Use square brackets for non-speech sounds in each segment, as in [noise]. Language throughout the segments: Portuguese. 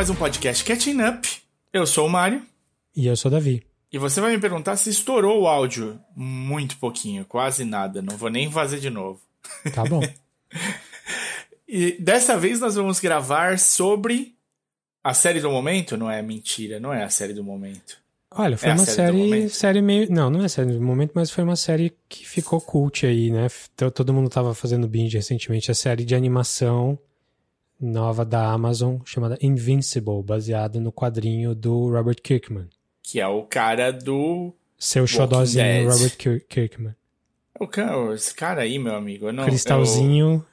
mais um podcast Catching Up. Eu sou o Mário. E eu sou o Davi. E você vai me perguntar se estourou o áudio. Muito pouquinho, quase nada. Não vou nem fazer de novo. Tá bom. [laughs] e dessa vez nós vamos gravar sobre a série do momento. Não é mentira, não é a série do momento. Olha, foi É uma série série, série meio. Não, não é série do momento, mas foi uma série que ficou cult aí, né? Todo mundo tava fazendo binge recentemente. A série de animação nova da Amazon chamada Invincible, baseada no quadrinho do Robert Kirkman. Que é o cara do. Seu xodózinho. Robert Kir- Kirkman. O cara, esse cara aí, meu amigo. Eu não, Cristalzinho.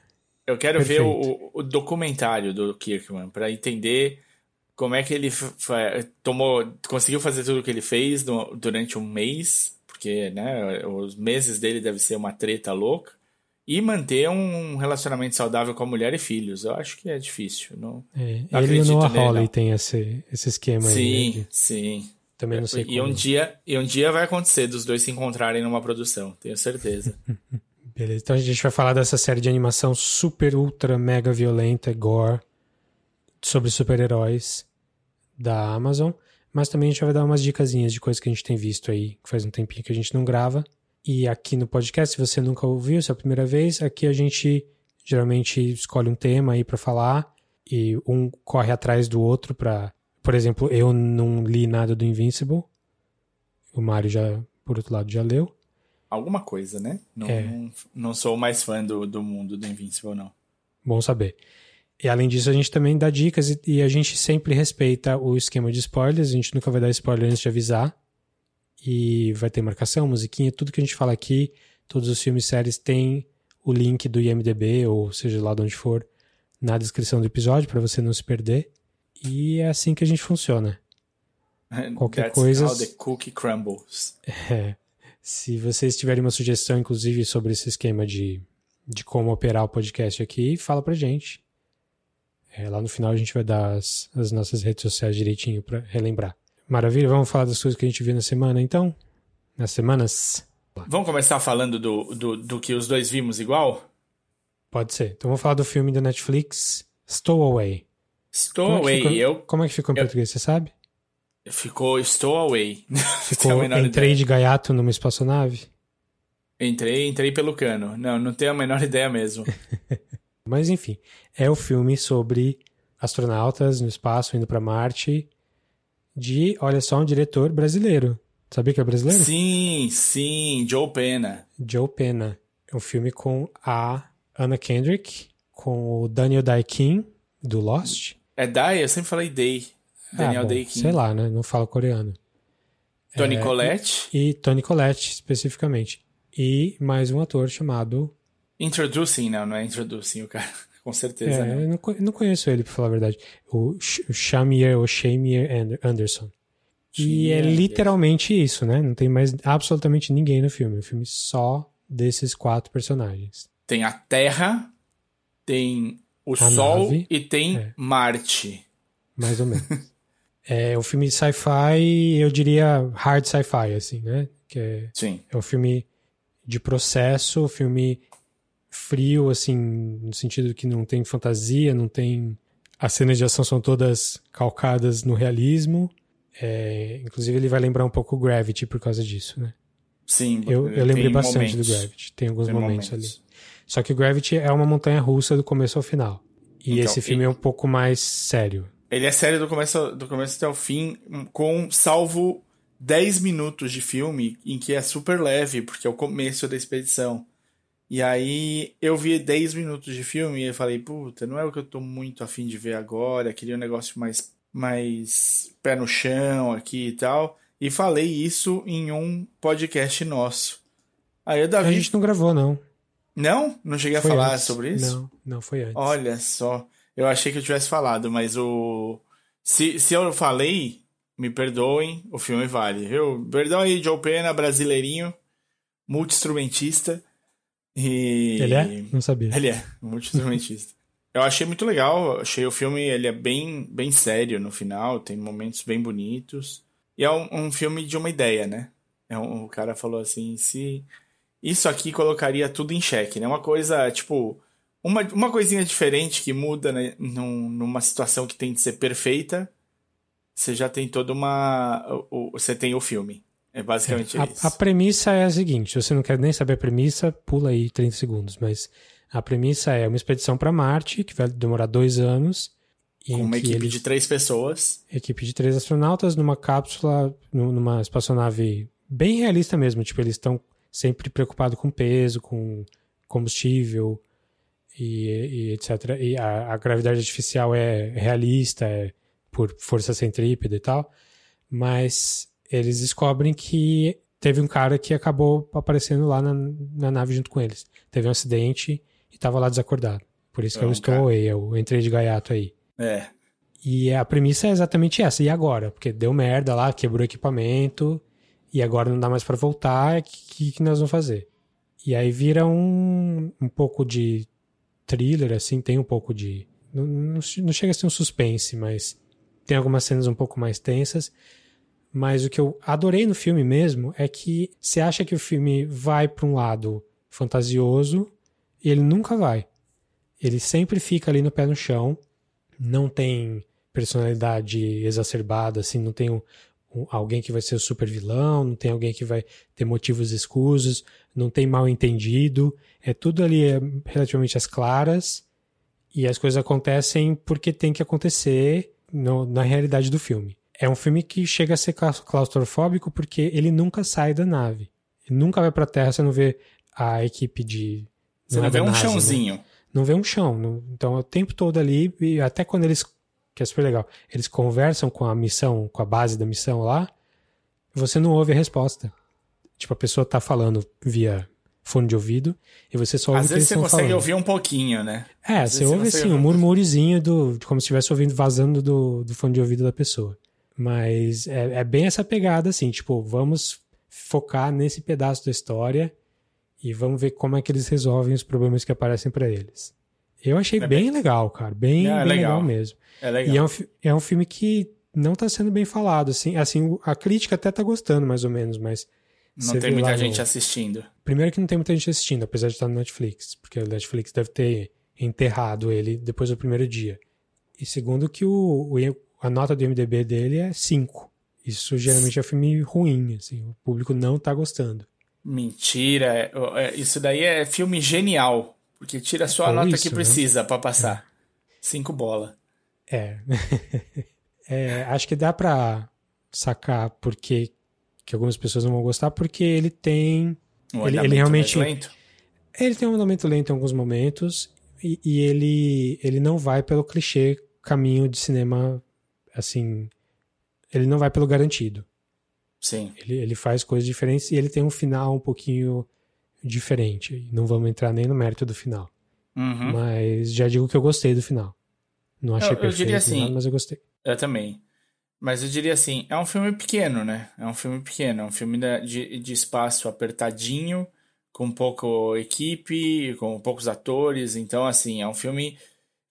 Eu, eu quero ver Perfeito. o, o documentário do Kirkman pra entender como é que ele tomou, conseguiu fazer tudo o que ele fez no- durante um mês, porque né, os meses dele deve ser uma treta louca, e manter um relacionamento saudável com a mulher e filhos. Eu acho que é difícil. Não, É, Não ele e o Noah nele, Hawley tem esse, esse esquema aí. sim, Né? de- sim. Também não sei E como. um, dia, e um dia vai acontecer dos dois se encontrarem numa produção, tenho certeza. [laughs] Beleza, então a gente vai falar dessa série de animação super, ultra, mega violenta, gore, sobre super-heróis da Amazon. Mas também a gente vai dar umas dicasinhas de coisas que a gente tem visto aí, que faz um tempinho que a gente não grava. E aqui no podcast, se você nunca ouviu, se é a primeira vez, aqui a gente geralmente escolhe um tema aí pra falar e um corre atrás do outro pra... Por exemplo, eu não li nada do Invincible. O Mário já, por outro lado, já leu. Alguma coisa, né? Não, É. não, não sou mais fã do, do mundo do Invincible, não. Bom saber. E além disso, a gente também dá dicas e, e a gente sempre respeita o esquema de spoilers. A gente nunca vai dar spoiler antes de avisar. E vai ter marcação, musiquinha, tudo que a gente fala aqui, todos os filmes e séries tem o link do IMDB, ou seja lá de onde for, na descrição do episódio, para você não se perder. E é assim que a gente funciona. [laughs] Qualquer That's coisa- how the cookie crumbles. [laughs] É. Se vocês tiverem uma sugestão, inclusive, sobre esse esquema de, de como operar o podcast aqui, fala pra gente. É, lá no final a gente vai dar as, as nossas redes sociais direitinho pra relembrar. Maravilha, vamos falar das coisas que a gente viu na semana, então? Nas semanas? Vamos começar falando do, do, do que os dois vimos igual? Pode ser. Então vamos falar do filme da Netflix, Stowaway. Stowaway, Como é ficou, eu... como é que ficou em eu- português, você sabe? Ficou Stowaway. [laughs] Ficou Entrei de gaiato numa espaçonave? Entrei, entrei pelo cano. Não, não tenho a menor [laughs] ideia mesmo. Mas enfim, é o filme sobre astronautas no espaço indo pra Marte de, olha só, um diretor brasileiro. Sabia que é brasileiro? sim, sim, Joe Pena. Joe Pena. É um filme com a Anna Kendrick, com o Daniel Dae-Kim, do Lost. É Day? Eu sempre falei Day. Daniel ah, bom, Day-Kim. Sei lá, né? Não falo coreano. Tony É, Collette. E Tony Collette, especificamente. E mais um ator chamado... Introducing, não, não é Introducing o cara. Com certeza, É, não. eu não, co- não conheço ele, pra falar a verdade. O Sh- o Shamir, ou Shamir Ander- Anderson. E é literalmente isso, né? Não tem mais absolutamente ninguém no filme. É um filme só desses quatro personagens. Tem a Terra, tem o A Sol nave, e tem é. Marte. Mais ou menos. [laughs] é um filme sci-fi, eu diria hard sci-fi, assim, né? Que é, Sim. é um filme de processo, filme frio, assim, no sentido que não tem fantasia, não tem. As cenas de ação são todas calcadas no realismo. É, inclusive, ele vai lembrar um pouco o Gravity por causa disso, né? Sim. Eu, eu lembrei bastante momentos. do Gravity. Tem alguns Tem momentos, ali. momentos. Só que o Gravity é uma montanha russa do começo ao final. E Então, esse filme é um pouco mais sério. Ele é sério do começo, do começo até o fim, com salvo 10 minutos de filme em que é super leve, porque é o começo da expedição. E aí eu vi 10 minutos de filme e eu falei, puta, não é o que eu tô muito afim de ver agora, queria um negócio mais, mais pé no chão aqui e tal. E falei isso em um podcast nosso. Aí o A Davi. gente não gravou, não. Não? Não cheguei a Foi falar antes. sobre isso? Não, não foi antes. Olha só, eu achei que eu tivesse falado, mas o. Se, se eu falei, me perdoem, o filme vale, viu? Perdão aí, Joe Pena, brasileirinho, multi-instrumentista. E... Ele é? Não sabia. Ele é, multi-instrumentista. [laughs] eu achei muito legal, achei o filme, ele é bem, bem sério no final, tem momentos bem bonitos. E é um, um filme de uma ideia, né? É um, o cara falou assim, se... Isso aqui colocaria tudo em xeque, né? Uma coisa, tipo, uma, uma coisinha diferente que muda né, num, numa situação que tem de ser perfeita, você já tem toda uma. O, o, você tem o filme. É basicamente é, a, isso. A premissa é a seguinte: se você não quer nem saber a premissa, pula aí 30 segundos. Mas a premissa é uma expedição para Marte, que vai demorar dois anos. Com uma equipe eles, de três pessoas. Equipe de três astronautas numa cápsula, numa espaçonave bem realista mesmo. Tipo, eles estão sempre preocupados com peso, com combustível e, e etc. E a, a, gravidade artificial é realista, é por força centrípeta e tal. Mas eles descobrem que teve um cara que acabou aparecendo lá na, na nave junto com eles. Teve um acidente e estava lá desacordado. Por isso que eu estou eu entrei de gaiato aí. É. E a premissa é exatamente essa. E agora? Porque deu merda lá, quebrou o equipamento, e agora não dá mais para voltar, o que, que nós vamos fazer? E aí vira um, um pouco de thriller, assim, tem um pouco de. Não, não, não chega a ser um suspense, mas tem algumas cenas um pouco mais tensas. Mas o que eu adorei no filme mesmo é que você acha que o filme vai para um lado fantasioso e ele nunca vai. Ele sempre fica ali no pé no chão, não tem personalidade exacerbada, assim, não tem um, um, alguém que vai ser o super vilão, não tem alguém que vai ter motivos escusos, não tem mal entendido, é tudo ali é, relativamente às claras e as coisas acontecem porque tem que acontecer no, na realidade do filme. É um filme que chega a ser claustrofóbico porque ele nunca sai da nave. Ele nunca vai pra Terra, você não vê a equipe de. Você não vê um NASA, né? chãozinho. Né? Não vê um chão. Não, então, o tempo todo ali, e até quando eles. Que é super legal. Eles conversam com a missão, com a base da missão lá, você não ouve a resposta. Tipo, a pessoa tá falando via fone de ouvido e você só ouve Às vezes você consegue falando. ouvir um pouquinho, né? É, você ouve assim, um murmurizinho do, como se estivesse ouvindo vazando do, do fone de ouvido da pessoa. Mas é, é bem essa pegada, assim, tipo, vamos focar nesse pedaço da história e vamos ver como é que eles resolvem os problemas que aparecem para eles. Eu achei é bem, bem, legal, cara, bem, é, bem legal. legal. mesmo. É legal. E é um, é um filme que não tá sendo bem falado, assim, assim, a crítica até tá gostando, mais ou menos, mas... Não tem muita gente no... assistindo. Primeiro que não tem muita gente assistindo, apesar de estar no Netflix, porque o Netflix deve ter enterrado ele depois do primeiro dia. E segundo que o, o a nota do MDB dele é 5. Isso geralmente é filme ruim, assim, o público não tá gostando. Mentira, é, é, isso daí é filme genial, porque tira só a nota isso, que né? precisa né? para passar. É. Cinco bola. É. [laughs] é. Acho que dá pra sacar porque que algumas pessoas não vão gostar, porque ele tem. Um ele, ele realmente. lento. Ele tem um andamento lento em alguns momentos, e, e ele, ele não vai pelo clichê caminho de cinema assim, ele não vai pelo garantido. Sim. Ele, ele faz coisas diferentes e ele tem um final um pouquinho diferente. Não vamos entrar nem no mérito do final. Uhum. Mas já digo que eu gostei do final. Não achei eu, perfeito, eu diria assim, nada, mas eu gostei. Eu também. Mas eu diria assim, é um filme pequeno, né? É um filme pequeno, é um filme de, de espaço apertadinho, com pouco equipe, com poucos atores. Então, assim, é um filme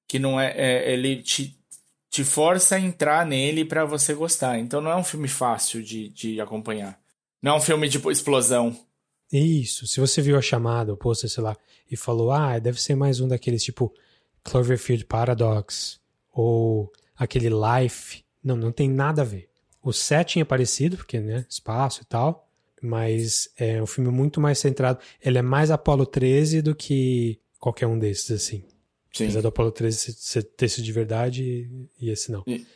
que não é, é ele te, te força a entrar nele para você gostar. Então não é um filme fácil de, de acompanhar. Não é um filme de explosão. Isso. Se você viu a chamada, o pôster, sei lá, e falou, ah, deve ser mais um daqueles tipo Cloverfield Paradox ou aquele Life. Não, não tem nada a ver. O setting é parecido, porque, né, espaço e tal, mas é um filme muito mais centrado. Ele é mais Apollo 13 do que qualquer um desses, assim. Sim. Apesar do Apollo 13 ser, sido de verdade e esse não. E,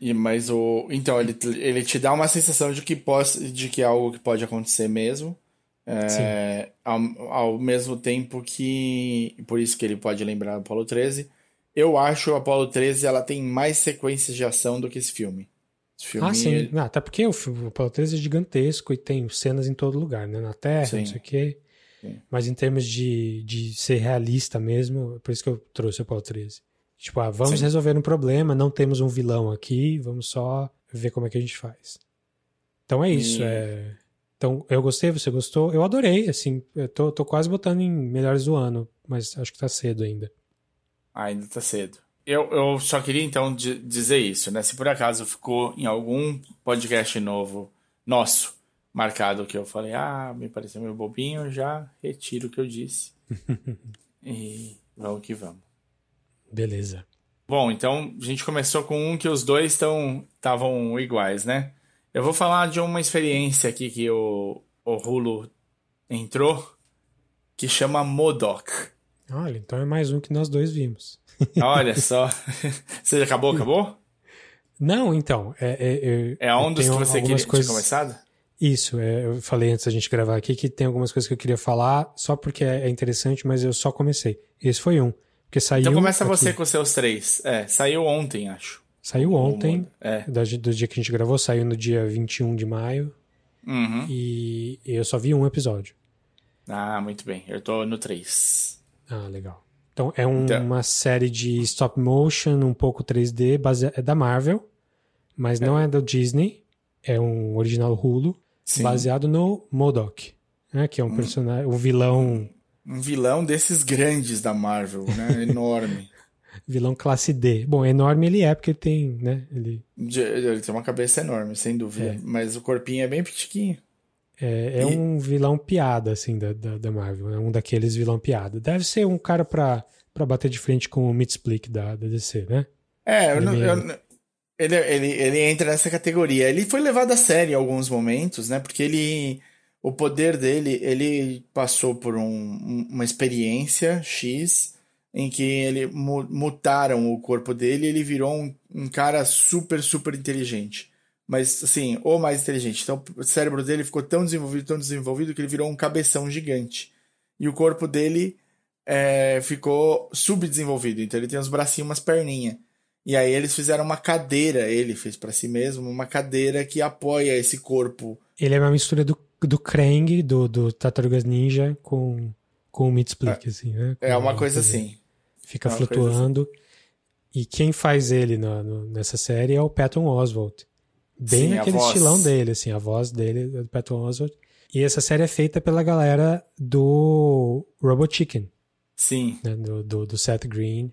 e, mas o. Então, ele, ele te dá uma sensação de que, pode, de que é algo que pode acontecer mesmo. É, ao, ao mesmo tempo que. Por isso que ele pode lembrar o Apollo 13. Eu acho o Apollo 13 ela tem mais sequências de ação do que esse filme. Esse filme ah, sim. Ele... Ah, até porque o, o Apollo 13 é gigantesco e tem cenas em todo lugar, né? Na Terra, sim. não sei o quê. Mas em termos de, de ser realista mesmo, é por isso que eu trouxe o Apollo 13. Tipo, ah, vamos Sim. resolver um problema, não temos um vilão aqui, vamos só ver como é que a gente faz. Então é isso. E... É... Então, eu gostei, você gostou? Eu adorei, assim, eu tô, tô quase botando em melhores do ano, mas acho que tá cedo ainda. Ah, ainda tá cedo. Eu, eu só queria então dizer isso, né? Se por acaso ficou em algum podcast novo nosso marcado que eu falei, ah, me pareceu meio bobinho, já retiro o que eu disse. [laughs] e Vamos que vamos. Beleza. Bom, então a gente começou com um que os dois estavam iguais, né? Eu vou falar de uma experiência aqui que o, o Hulu entrou, que chama Modoc. Olha, então é mais um que nós dois vimos. [laughs] Olha só. [laughs] Você acabou, acabou? Não, então. É, é, é um dos que você queria coisas... começado? Isso, é, eu falei antes da gente gravar aqui que tem algumas coisas que eu queria falar só porque é, é interessante, mas eu só comecei. Esse foi um. Porque saiu. Então começa aqui. você com seus três. É, saiu ontem, acho. Saiu ontem, é. do dia que a gente gravou, saiu no dia 21 de maio. Uhum. E eu só vi um episódio. Ah, muito bem. Eu tô no 3. Ah, legal. Então é um, então... uma série de stop motion, um pouco 3D, base... é da Marvel, mas é. não é da Disney. É um original Hulu, Sim. baseado no Modok, né, que é um personagem, um vilão. Um vilão desses grandes da Marvel, né? [laughs] Enorme. vilão classe D. Bom, enorme ele é, porque ele tem, né? Ele, ele tem uma cabeça enorme, sem dúvida. É. Mas o corpinho é bem pitiquinho. É, é e... um vilão piada, assim, da, da, da Marvel. É um daqueles vilão piada. Deve ser um cara pra, pra bater de frente com o Mitsplick da, da DC, né? É, eu, meio... eu, ele, ele, ele entra nessa categoria. Ele foi levado a sério em alguns momentos, né? Porque ele. O poder dele, ele passou por um, uma experiência X em que ele mutaram o corpo dele e ele virou um, um cara super, super inteligente mas assim, ou mais inteligente. Então o cérebro dele ficou tão desenvolvido, tão desenvolvido que ele virou um cabeção gigante. E o corpo dele é, ficou subdesenvolvido, então ele tem uns bracinhos, umas perninhas. E aí eles fizeram uma cadeira, ele fez para si mesmo, uma cadeira que apoia esse corpo. Ele é uma mistura do, do Krang, do, do Tartarugas Ninja, com, com o Mitsplick, é, assim, né? é uma coisa assim. Fica é flutuando. Assim. E quem faz ele no, no, nessa série é o Patton Oswalt Bem Sim, naquele estilão dele, assim, a voz dele, do Patton Oswalt. E essa série é feita pela galera do Robot Chicken. Sim. Né, do, do, do, Seth Green.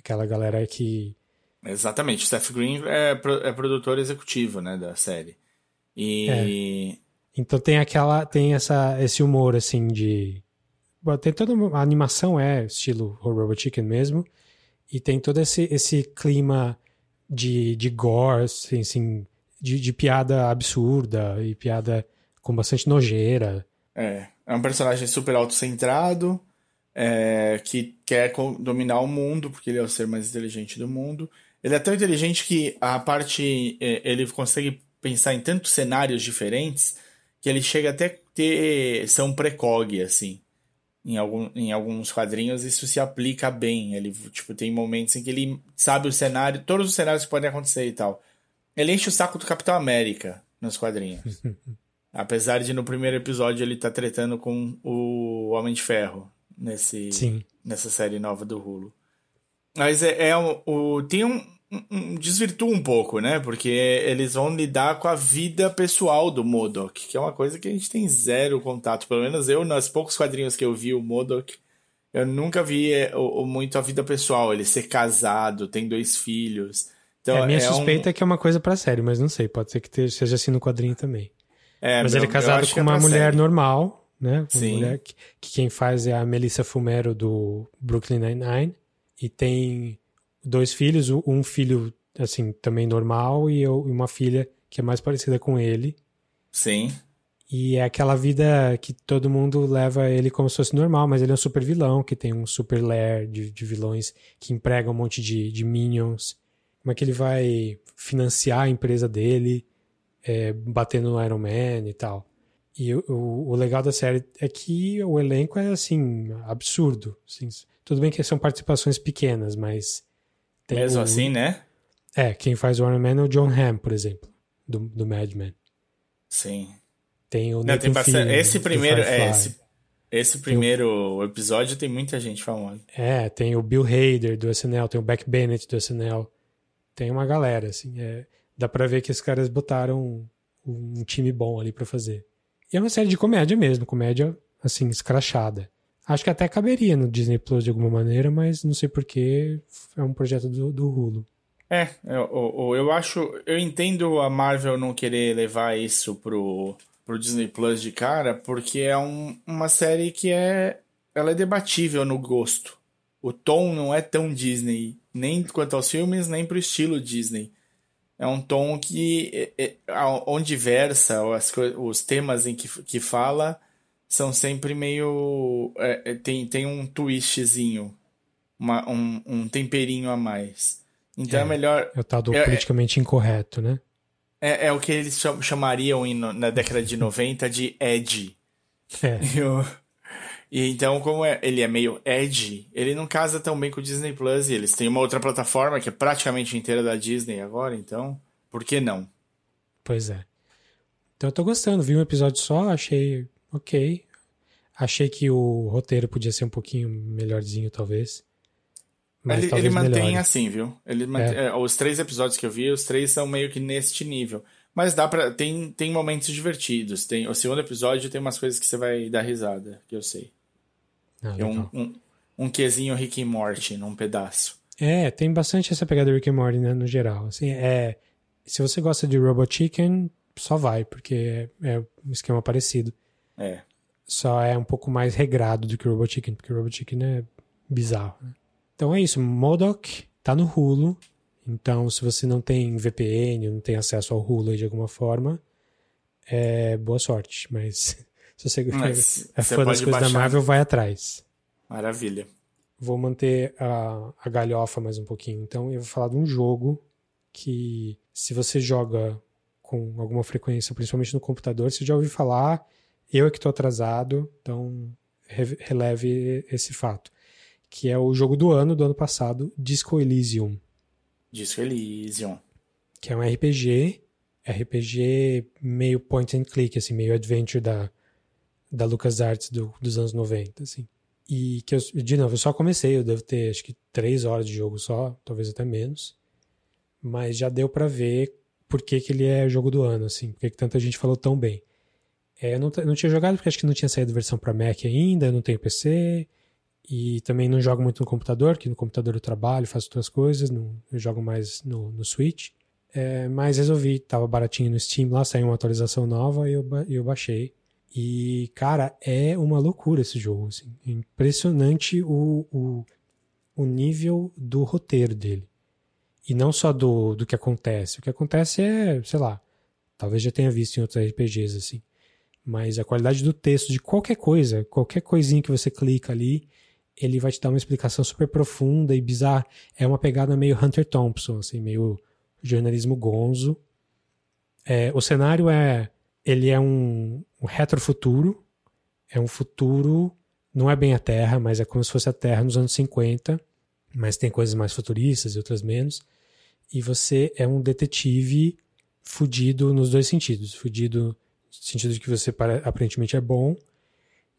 Aquela galera que. Exatamente. Seth Green é, é produtor executivo, né, da série. E. É. Então tem aquela. Tem essa, esse humor, assim, de. Tem toda a animação é estilo Robot Chicken mesmo. E tem todo esse, esse clima de, de gore, assim, assim de, de piada absurda e piada com bastante nojeira. É, é um personagem super autocentrado, é, que quer dominar o mundo, porque ele é o ser mais inteligente do mundo. Ele é tão inteligente que a parte. É, ele consegue pensar em tantos cenários diferentes que ele chega até ter. ser um precog, assim em, algum, em alguns quadrinhos isso se aplica bem. Ele, tipo, tem momentos em que ele sabe o cenário, todos os cenários que podem acontecer e tal. Ele enche o saco do Capitão América nos quadrinhos. [laughs] Apesar de no primeiro episódio ele tá tretando com o Homem de Ferro nesse, Sim. nessa série nova do Hulu. Mas é, é o, o, tem um, um, desvirtua um pouco, né? Porque eles vão lidar com a vida pessoal do Modok, que é uma coisa que a gente tem zero contato. Pelo menos eu, nos poucos quadrinhos que eu vi o Modok, eu nunca vi é, o, o, muito a vida pessoal. Ele ser casado, tem dois filhos. Então, é, a minha é suspeita um... é que é uma coisa para série, mas não sei. Pode ser que seja assim no quadrinho também. É, mas meu, ele é casado com é uma mulher série. normal, né? Uma Sim. mulher que, que quem faz é a Melissa Fumero do Brooklyn Nine-Nine. E tem dois filhos, um filho assim também normal e eu, uma filha que é mais parecida com ele. Sim. E é aquela vida que todo mundo leva ele como se fosse normal, mas ele é um super vilão, que tem um super lair de, de vilões que emprega um monte de, de minions. Como é que ele vai financiar a empresa dele, é, batendo no Iron Man e tal. E o, o, o, legal da série é que o elenco é, assim, absurdo. Assim, tudo bem que são participações pequenas, mas mesmo o, assim, né? É, quem faz o Iron Man é o John Hamm, por exemplo, do, do Mad Men. Sim. Tem o Não, tem bastante... Esse primeiro, é, esse, esse primeiro o... episódio tem muita gente famosa. É, tem o Bill Hader do SNL, tem o Beck Bennett do SNL. Tem uma galera, assim. É, dá pra ver que esses caras botaram um, um time bom ali para fazer. E é uma série de comédia mesmo, comédia, assim, escrachada. Acho que até caberia no Disney Plus de alguma maneira, mas não sei porquê. É um projeto do, do Hulu. É, eu, eu acho. Eu entendo a Marvel não querer levar isso pro, pro Disney Plus de cara, porque é um, uma série que é. Ela é debatível no gosto. o tom não é tão Disney, nem quanto aos filmes, nem pro estilo Disney. É um tom que, é, é, onde versa, as, os temas em que, que fala, são sempre meio. É, é, tem, tem um twistzinho, uma, um, um temperinho a mais. Então é, é melhor. É o tal do é, politicamente incorreto, né? É, é o que eles chamariam na década de 90 de edgy. É. [laughs] Eu, e então, como é, ele é meio edgy, ele não casa tão bem com o Disney Plus. E eles têm uma outra plataforma que é praticamente inteira da Disney agora, então, por que não? Pois é. Então eu tô gostando, vi um episódio só, achei ok. Achei que o roteiro podia ser um pouquinho melhorzinho, talvez. Mas ele, talvez ele mantém melhore. assim, viu? Ele mantém, é. É, os três episódios que eu vi, os três são meio que neste nível. Mas dá para tem, tem momentos divertidos. Tem, o segundo episódio tem umas coisas que você vai dar risada, que eu sei. Ah, é um, um, um quesinho Rick e Morty num pedaço. É, tem bastante essa pegada Rick e Morty, né, no geral. Assim, é, se você gosta de Robot Chicken, só vai, porque é, é um esquema parecido. É. Só é um pouco mais regrado do que Robot Chicken, porque Robot Chicken é bizarro. Né? Então é isso, Modoc tá no Hulu. Então, se você não tem VPN, não tem acesso ao Hulu de alguma forma, é boa sorte. Mas [laughs] se você Mas é fã das coisas baixar. da Marvel, vai atrás. Maravilha. Vou manter a, a galhofa mais um pouquinho. Então, eu vou falar de um jogo que, se você joga com alguma frequência, principalmente no computador, você já ouviu falar. Eu é que estou atrasado, então releve esse fato. Que é o jogo do ano, do ano passado, Disco Elysium. Disco Elysium. Que é um RPG, RPG meio point and click, assim, meio adventure da, da LucasArts do, dos anos 90, assim. E que eu, de novo, eu só comecei, eu devo ter acho que três horas de jogo só, talvez até menos. Mas já deu para ver por que, que ele é jogo do ano, assim, por que, que tanta gente falou tão bem. É, eu não, não tinha jogado porque acho que não tinha saído versão para Mac ainda, eu não tenho PC. E também não jogo muito no computador, que no computador eu trabalho, faço outras coisas, não, eu jogo mais no, no Switch. É, mas resolvi, tava baratinho no Steam lá, saiu uma atualização nova e eu, eu baixei. E, cara, é uma loucura esse jogo. Assim. É impressionante o, o, o nível do roteiro dele. E não só do, do que acontece. O que acontece é, sei lá, talvez já tenha visto em outros RPGs, assim. Mas a qualidade do texto, de qualquer coisa, qualquer coisinha que você clica ali, ele vai te dar uma explicação super profunda e bizarra. É uma pegada meio Hunter Thompson, assim, meio jornalismo gonzo. É, o cenário é ele é um, um retrofuturo, é um futuro, não é bem a Terra, mas é como se fosse a Terra nos anos 50, mas tem coisas mais futuristas e outras menos. E você é um detetive fudido nos dois sentidos. Fudido no sentido de que você aparentemente é bom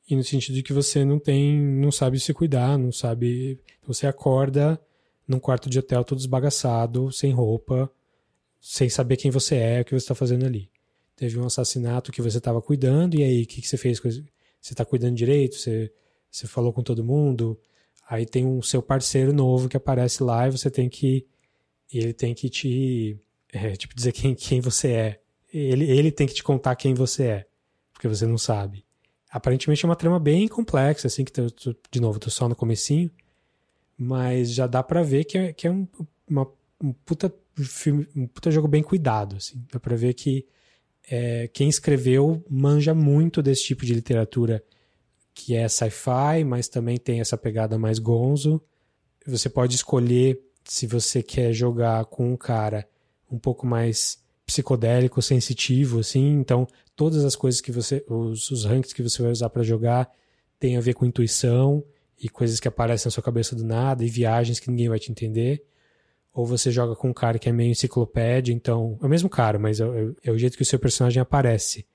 e no sentido de que você não tem, não sabe se cuidar, não sabe, você acorda num quarto de hotel todo esbagaçado, sem roupa, sem saber quem você é, o que você está fazendo ali teve um assassinato que você estava cuidando, e aí o que, que você fez? Você está cuidando direito? Você, você falou com todo mundo? Aí tem um seu parceiro novo que aparece lá e você tem que. Ele tem que te. É, [laughs] tipo, dizer quem, quem você é. Ele, ele tem que te contar quem você é, porque você não sabe. Aparentemente é uma trama bem complexa, assim, que tô, tô, de novo, tô só no comecinho, mas já dá para ver que é, que é um, uma, um puta filme, um puta jogo bem cuidado, assim. Dá pra ver que é, quem escreveu manja muito desse tipo de literatura que é sci-fi, mas também tem essa pegada mais gonzo. Você pode escolher se você quer jogar com um cara um pouco mais psicodélico, sensitivo, assim. Então, todas as coisas que você, os, os ranks que você vai usar para jogar, tem a ver com intuição e coisas que aparecem na sua cabeça do nada e viagens que ninguém vai te entender ou você joga com um cara que é meio enciclopédia, então. É o mesmo cara, mas é, é, é o jeito que o seu personagem aparece.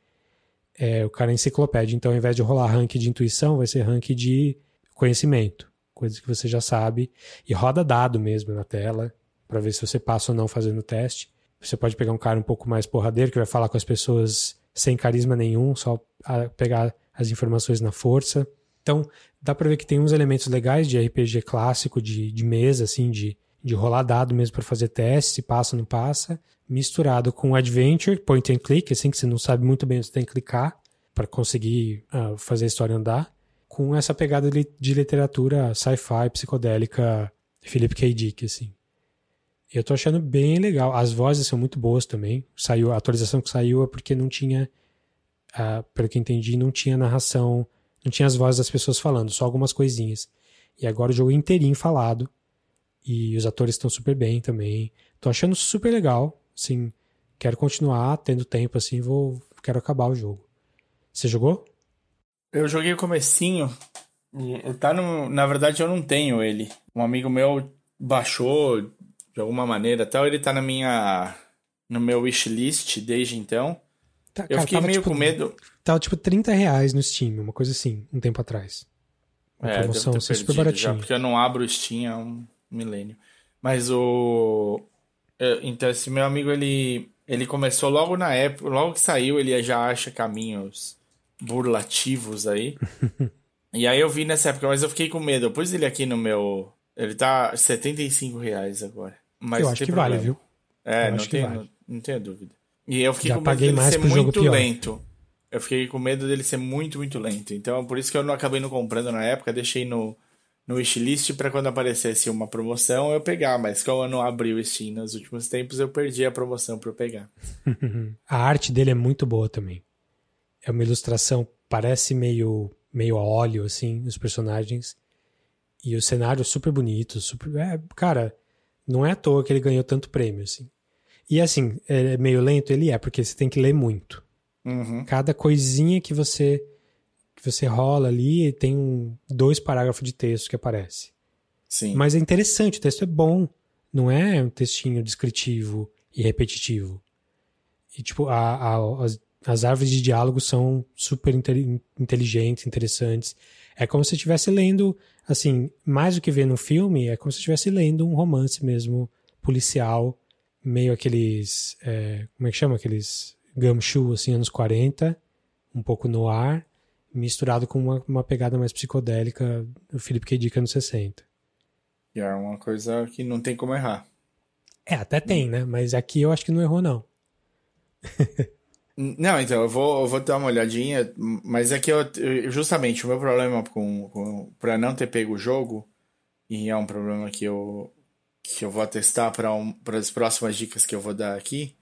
É, o cara é enciclopédia, então ao invés de rolar rank de intuição, vai ser rank de conhecimento. Coisas que você já sabe. E roda dado mesmo na tela, para ver se você passa ou não fazendo o teste. Você pode pegar um cara um pouco mais porradeiro, que vai falar com as pessoas sem carisma nenhum, só pegar as informações na força. Então, dá pra ver que tem uns elementos legais de RPG clássico, de, de mesa, assim, de de rolar dado mesmo para fazer teste, se passa ou não passa, misturado com adventure, point and click, assim que você não sabe muito bem onde você tem que clicar para conseguir uh, fazer a história andar, com essa pegada de literatura sci-fi, psicodélica, Philip K. Dick, assim. Eu tô achando bem legal. As vozes são muito boas também. Saiu, a atualização que saiu é porque não tinha, uh, pelo que entendi, não tinha narração, não tinha as vozes das pessoas falando, só algumas coisinhas. E agora o jogo é inteirinho falado. E os atores estão super bem também. Tô achando super legal. Assim, quero continuar tendo tempo assim, vou quero acabar o jogo. Você jogou? Eu joguei o comecinho. Tá no, na verdade eu não tenho ele. Um amigo meu baixou de alguma maneira, tal, ele tá na minha no meu wishlist desde então. Tá, eu cara, fiquei meio tipo, com medo. Tava tipo 30 reais no Steam, uma coisa assim, um tempo atrás. Uma é, promoção assim, super baratinha. Já, porque eu não abro o Steam há um milênio. Mas o. Então, esse meu amigo, ele, ele começou logo na época, logo que saiu, ele já acha caminhos burlativos aí. [laughs] e aí eu vi nessa época, mas eu fiquei com medo. Eu pus ele aqui no meu. Ele tá 75 reais agora. Mas eu acho que problema. vale, viu? É, não tenho, vale. não, não tenho dúvida. E eu fiquei já com medo dele ser muito lento. Eu fiquei com medo dele ser muito, muito lento. Então, por isso que eu não acabei não comprando na época, deixei no, no wishlist para quando aparecesse uma promoção eu pegar, mas como eu não abri o Steam nos últimos tempos, eu perdi a promoção para eu pegar. [laughs] a arte dele é muito boa também. É uma ilustração, parece meio meio a óleo assim, os personagens. E o cenário super bonito, super, é, cara, não é à toa que ele ganhou tanto prêmio assim. E assim, é meio lento ele é, porque você tem que ler muito. Uhum. Cada coisinha que você você rola ali tem um, dois parágrafos de texto que aparece. Sim. Mas é interessante, o texto é bom. Não é um textinho descritivo e repetitivo. E, tipo, a, a, as, as árvores de diálogo são super inteligentes, interessantes. É como se estivesse lendo, assim, mais do que ver no filme, é como se estivesse lendo um romance mesmo, policial, meio aqueles. É, como é que chama? Aqueles gumshoe, assim, anos 40, um pouco no ar, misturado com uma, uma pegada mais psicodélica do Philip K. Dick anos 60. E é uma coisa que não tem como errar. É, até tem, né? Mas aqui eu acho que não errou, não. [laughs] não, então, eu vou, eu vou dar uma olhadinha, mas é que eu, justamente o meu problema com, com para não ter pego o jogo, e é um problema que eu, que eu vou testar para um, as próximas dicas que eu vou dar aqui,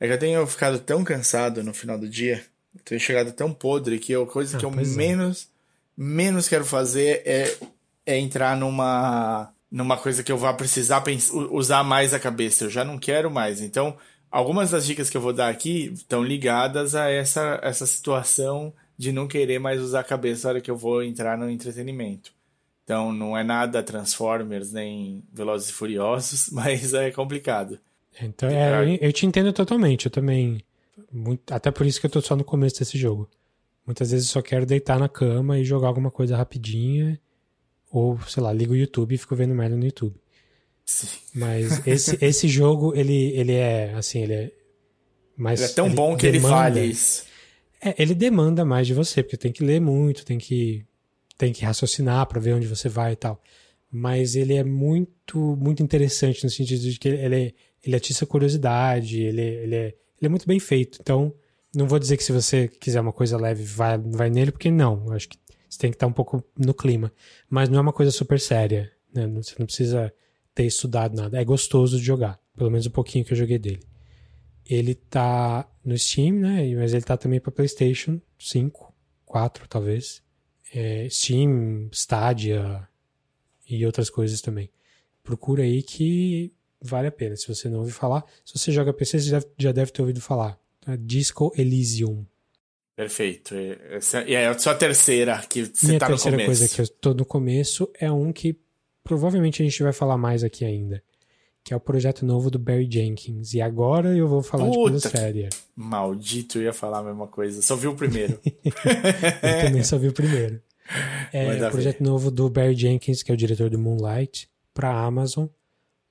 é que eu tenho ficado tão cansado no final do dia tenho chegado tão podre que a coisa ah, que eu é. menos, menos quero fazer é, é entrar numa, numa coisa que eu vá precisar pensar, usar mais a cabeça. Eu já não quero mais. Então, algumas das dicas que eu vou dar aqui estão ligadas a essa, essa situação de não querer mais usar a cabeça na hora que eu vou entrar no entretenimento. Então, não é nada Transformers nem Velozes e Furiosos, [laughs] mas é complicado. Então, é, eu te entendo totalmente. Eu também muito, até por isso que eu tô só no começo desse jogo. Muitas vezes eu só quero deitar na cama e jogar alguma coisa rapidinha. Ou, sei lá, ligo o YouTube e fico vendo merda no YouTube. Sim. Mas esse, [laughs] esse jogo, ele, ele é, assim, ele é. Mais, ele é tão ele bom que demanda, ele vale isso. É, ele demanda mais de você, porque tem que ler muito, tem que, tem que raciocinar para ver onde você vai e tal. Mas ele é muito, muito interessante no sentido de que ele, ele atiça curiosidade, ele, ele é ele é muito bem feito. Então, não vou dizer que se você quiser uma coisa leve, vai, vai nele, porque não. Acho que você tem que estar um pouco no clima. Mas não é uma coisa super séria. Né? Você não precisa ter estudado nada. É gostoso de jogar. Pelo menos um pouquinho que eu joguei dele. Ele tá no Steam, né? Mas ele tá também para PlayStation 5, 4 talvez. É, Steam, Stadia e outras coisas também. Procura aí que vale a pena. Se você não ouviu falar, se você joga PC, você já, já deve ter ouvido falar. Tá? Disco Elysium. Perfeito. Essa é a sua terceira que você Minha tá no começo. terceira coisa que eu tô no começo é um que provavelmente a gente vai falar mais aqui ainda. Que é o projeto novo do Barry Jenkins. E agora eu vou falar Puta de coisa séria. Maldito, eu ia falar a mesma coisa. Só vi o primeiro. [laughs] eu também só vi o primeiro. É o projeto novo do Barry Jenkins, que é o diretor do Moonlight, para Amazon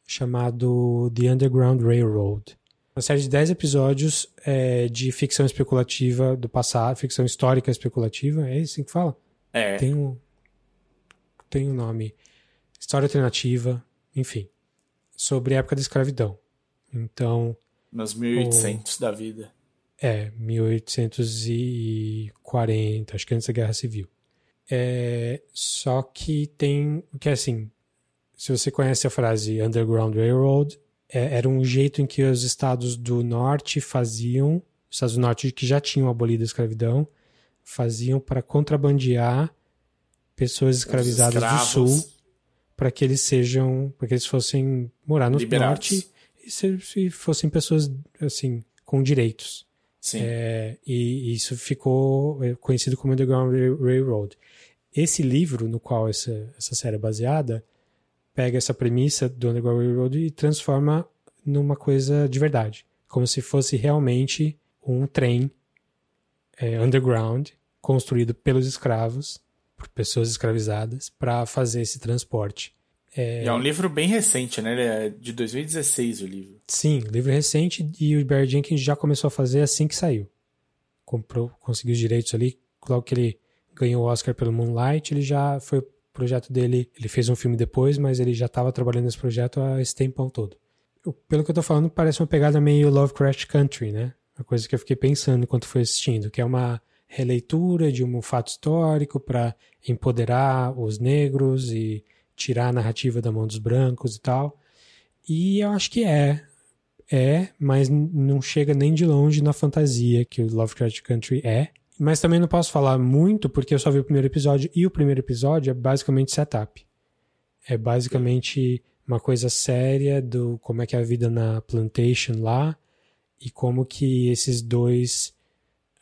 chamado The Underground Railroad. Uma série de 10 episódios é, de ficção especulativa do passado, ficção histórica especulativa, é isso que fala? É. Tem um, tem um nome. História alternativa, enfim. Sobre a época da escravidão. Então. Nos 1800 o, da vida. É, 1840, acho que antes da Guerra Civil. É, só que tem. Que é assim. Se você conhece a frase Underground Railroad, é, era um jeito em que os estados do norte faziam, os estados do norte que já tinham abolido a escravidão, faziam para contrabandear pessoas escravizadas do sul para que eles sejam, para que eles fossem morar no Liberados. norte e se, se, fossem pessoas assim com direitos. Sim. É, e, e, isso ficou é, conhecido como Underground Railroad. Esse livro no qual essa, essa série é baseada pega essa premissa do Underground Railroad e transforma numa coisa de verdade, como se fosse realmente um trem é, underground construído pelos escravos, por pessoas escravizadas, para fazer esse transporte. É... é... um livro bem recente, né? Ele é de 2016 o livro. Sim, livro recente e o Barry Jenkins já começou a fazer assim que saiu. Comprou, conseguiu os direitos ali. Logo que ele ganhou o Oscar pelo Moonlight, ele já foi projeto dele. Ele fez um filme depois, mas ele já estava trabalhando nesse projeto há esse tempão todo. Pelo que eu tô falando, parece uma pegada meio Lovecraft Country, né? Uma coisa que eu fiquei pensando enquanto fui assistindo, que é uma releitura de um fato histórico para empoderar os negros e tirar a narrativa da mão dos brancos e tal. E eu acho que é. É, mas não chega nem de longe na fantasia que o Lovecraft Country é. Mas também não posso falar muito porque eu só vi o primeiro episódio e o primeiro episódio é basicamente setup. É basicamente uma coisa séria do como é que é a vida na plantation lá e como que esses dois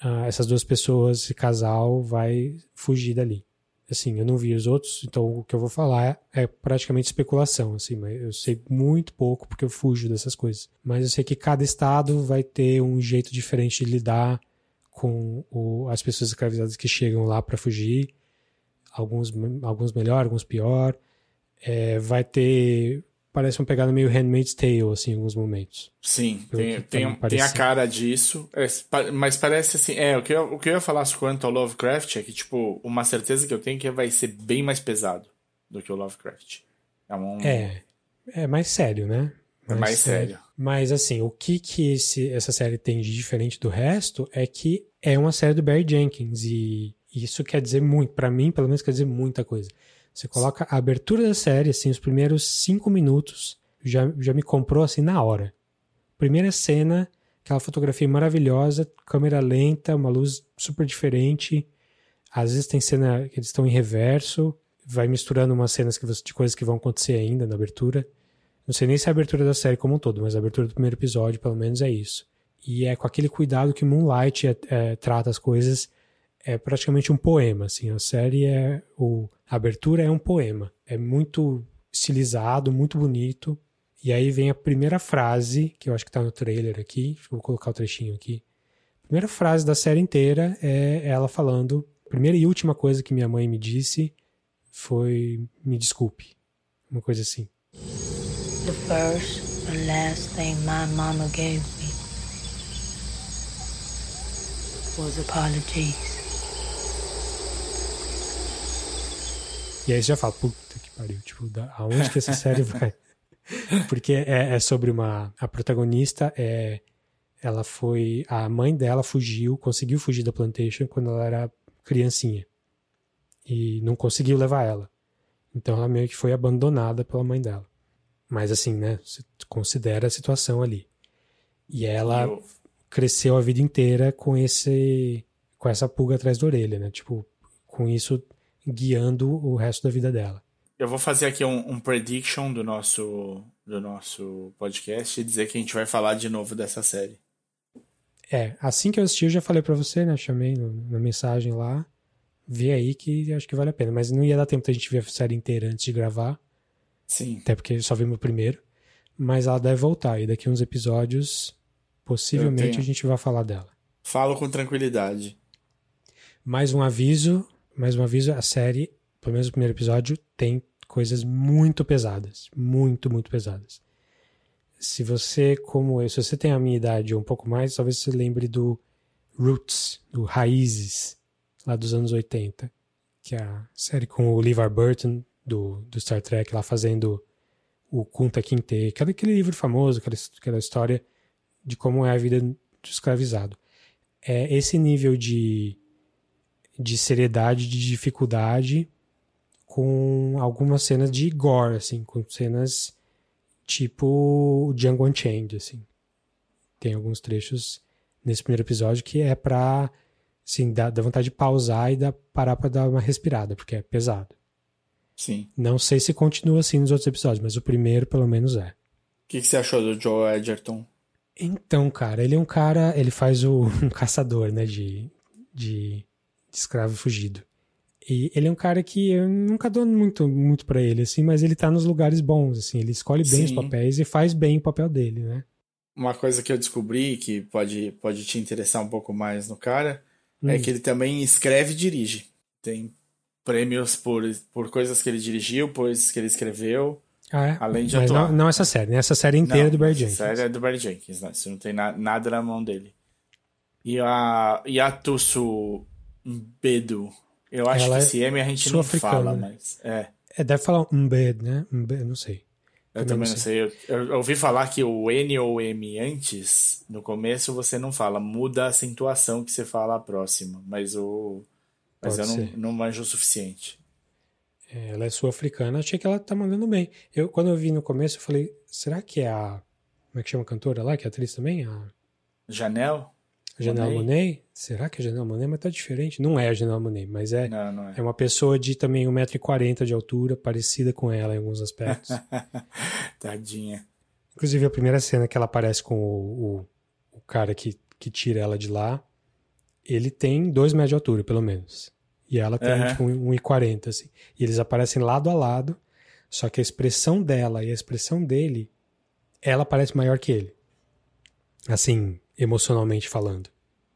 uh, essas duas pessoas, esse casal vai fugir dali. Assim, eu não vi os outros, então o que eu vou falar é, é praticamente especulação, assim, mas eu sei muito pouco porque eu fujo dessas coisas. Mas eu sei que cada estado vai ter um jeito diferente de lidar com o, as pessoas escravizadas que chegam lá para fugir. Alguns, alguns melhor, alguns pior. É, vai ter parece uma pegada meio Handmaid's Tale, assim, em alguns momentos. Sim, tem, tem, tem a cara disso, é, mas parece assim, é, o que, eu, o que eu ia falar quanto ao Lovecraft é que, tipo, uma certeza que eu tenho é que vai ser bem mais pesado do que o Lovecraft. É, um... é, é mais sério, né? Mais, é mais sério. Mas, assim, o que que esse, essa série tem de diferente do resto é que é uma série do Barry Jenkins e isso quer dizer muito, para mim, pelo menos quer dizer muita coisa. Você coloca a abertura da série, assim, os primeiros cinco minutos, já, já me comprou assim na hora. Primeira cena, aquela fotografia maravilhosa, câmera lenta, uma luz super diferente. Às vezes tem cena que eles estão em reverso, vai misturando umas cenas que, de coisas que vão acontecer ainda na abertura. Não sei nem se é a abertura da série como um todo, mas a abertura do primeiro episódio, pelo menos, é isso. E é com aquele cuidado que Moonlight é, é, trata as coisas é praticamente um poema, assim, a série é o a abertura é um poema, é muito estilizado, muito bonito. E aí vem a primeira frase, que eu acho que tá no trailer aqui, vou colocar o trechinho aqui. A primeira frase da série inteira é ela falando, primeira e última coisa que minha mãe me disse foi me desculpe. Uma coisa assim. The first and last thing my mama gave me was apologies. E aí você já fala, puta que pariu, tipo, da, aonde que essa série vai? [laughs] Porque é, é, sobre uma. A protagonista é. Ela foi. A mãe dela fugiu, conseguiu fugir da plantation quando ela era criancinha. E não conseguiu levar ela. Então ela meio que foi abandonada pela mãe dela. Mas assim, né? Você considera a situação ali. E ela Eu... cresceu a vida inteira com esse. com essa pulga atrás da orelha, né? Tipo, com isso guiando o resto da vida dela. Eu vou fazer aqui um, um, prediction do nosso, do nosso podcast e dizer que a gente vai falar de novo dessa série. É, assim que eu assisti, eu já falei para você, né? Chamei na mensagem lá. Vê aí que acho que vale a pena. Mas não ia dar tempo da gente ver a série inteira antes de gravar. Sim. Até porque só vimos o primeiro. Mas ela deve voltar. E daqui uns episódios, possivelmente, a gente vai falar dela. Falo com tranquilidade. Mais um aviso: mais uma vez, a série, pelo menos o primeiro episódio, tem coisas muito pesadas. Muito, muito pesadas. Se você, como eu, se você tem a minha idade ou um pouco mais, talvez você lembre do Roots, do Raízes, lá dos anos 80, que é a série com o LeVar Burton, do, do Star Trek, lá fazendo o Kunta Kinte, aquele, aquele livro famoso, aquela, aquela história de como é a vida do escravizado. É esse nível de de seriedade, de dificuldade, com algumas cenas de gore, assim, com cenas tipo Django Unchained, assim. Tem alguns trechos nesse primeiro episódio que é pra, assim, dar, dar vontade de pausar e dar, parar pra dar uma respirada, porque é pesado. Sim. Não sei se continua assim nos outros episódios, mas o primeiro pelo menos é. O que, que você achou do Joe Edgerton? Então, cara, ele é um cara, ele faz o [laughs] um caçador, né, de, de, de escravo fugido. E ele é um cara que eu nunca dou muito, muito para ele, assim, mas ele tá nos lugares bons, assim, ele escolhe bem Sim. os papéis e faz bem o papel dele, né? Uma coisa que eu descobri que pode, pode te interessar um pouco mais no cara é Hum. que ele também escreve e dirige. Tem prêmios por, por coisas que ele dirigiu, coisas que ele escreveu, Ah, é? além de mas atuar. não, não essa série, né? Essa série inteira Não, é do Barry essa Jenkins. série é do Barry Jenkins, né? Não tem na- nada na mão dele. E a Yatusu Bedu, eu acho Ela que é esse M a gente não fala, né? mas é. É, deve falar um bed, né? Um bed, não sei. Eu também não sei. Eu, eu ouvi falar que o N ou M antes, no começo você não fala, muda a acentuação que você fala a próxima, mas o mas Pode eu não, ser. não manjo o suficiente. É, Ela é sul-africana, achei que ela tá mandando bem. Eu, quando eu vi no começo, eu falei, será que é a. Como é que chama a cantora lá, que é atriz também? A Janelle? Janelle Monáe? Monet? Será que é a Janelle Monet? Mas tá diferente. Não é a Janelle Monet, mas é, Não, não é. é uma pessoa de também 1,40m de altura, parecida com ela em alguns aspectos. [laughs] Tadinha. Inclusive, a primeira cena que ela aparece com o, o, o cara que, que tira ela de lá, ele tem 2 metros de altura, pelo menos. E ela tem, Aham. tipo, 1,40, assim. E eles aparecem lado a lado, só que a expressão dela e a expressão dele, ela parece maior que ele. Assim, emocionalmente falando.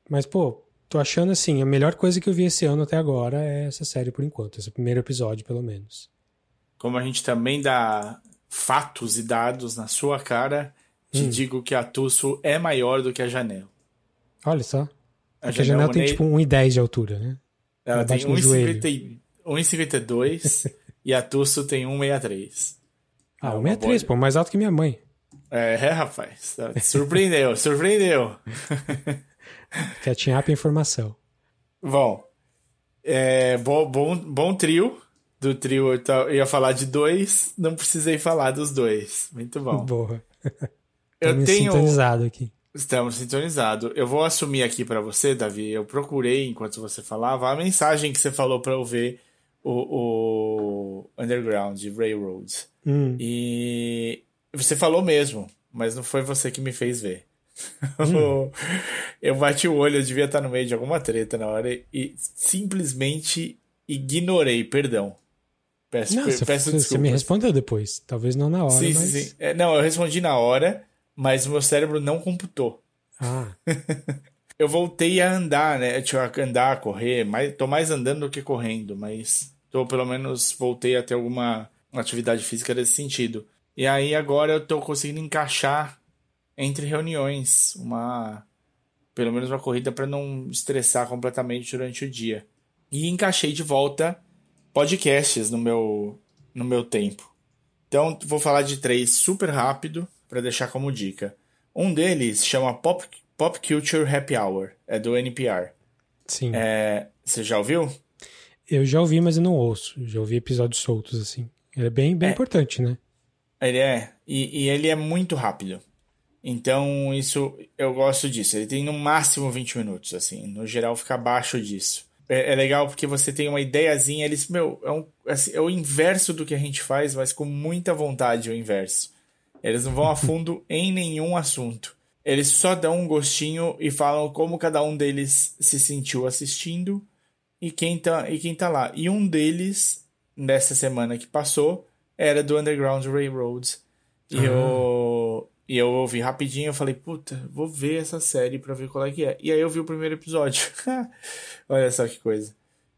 Mas, pô, tô achando assim, a melhor coisa que eu vi esse ano até agora é essa série por enquanto. Esse primeiro episódio, pelo menos. Como a gente também dá fatos e dados na sua cara, te Hum. digo que a Tusso é maior do que a Janelle. Olha só. A Porque a janela tem, tipo, 1,10 de altura, né? Ela Ela tem bate no joelho. 1,50 1,52 [laughs] e a Tusso tem 1,63. Ah, É o uma 63, boa- pô, mais alto que minha mãe. É, é, rapaz. Surpreendeu, surpreendeu. [laughs] Catching up informação. Bom, é, bom, bom, bom trio. Do trio eu ia falar de dois, não precisei falar dos dois. Muito bom. Boa. Eu tenho. sintonizado aqui. Estamos sintonizados. Eu vou assumir aqui pra você, Davi. Eu procurei, enquanto você falava, a mensagem que você falou pra eu ver o, o Underground Railroad. Hum, E você falou mesmo, mas não foi você que me fez ver. Hum. [laughs] eu bati o olho, eu devia estar no meio de alguma treta na hora e simplesmente ignorei, perdão. Peço, não, você, peço você- você desculpas. me respondeu depois. Talvez não na hora, Sim, mas... sim, sim. É, não, eu respondi na hora, mas o meu cérebro não computou. Ah, [laughs] Eu voltei a andar, né? Tipo, a andar, correr, mas tô mais andando do que correndo, mas tô pelo menos voltei a ter alguma atividade física nesse sentido. E aí agora eu tô conseguindo encaixar entre reuniões uma pelo menos uma corrida para não estressar completamente durante o dia. E encaixei de volta podcasts no meu no meu tempo. Então vou falar de três super rápido para deixar como dica. Um deles chama Pop, Pop Culture Happy Hour, é do NPR. sim. É, você já ouviu? Eu já ouvi, mas eu não ouço. Já ouvi episódios soltos, assim. Ele é bem, bem É. importante, né? Ele é, e, e ele é muito rápido. Então, isso, eu gosto disso. Ele tem no máximo 20 minutos, assim. No geral, fica abaixo disso. É, é legal porque você tem uma ideiazinha. Eles, meu, é, um, assim, é o inverso do que a gente faz, mas com muita vontade o inverso. Eles não vão a [laughs] fundo em nenhum assunto. Eles só dão um gostinho e falam como cada um deles se sentiu assistindo e quem tá, e quem tá lá. E um deles, nessa semana que passou, era do Underground Railroad. E, Ah. eu, e eu ouvi rapidinho, eu falei, puta, vou ver essa série pra ver qual é que é. E aí eu vi o primeiro episódio. [laughs] Olha só que coisa.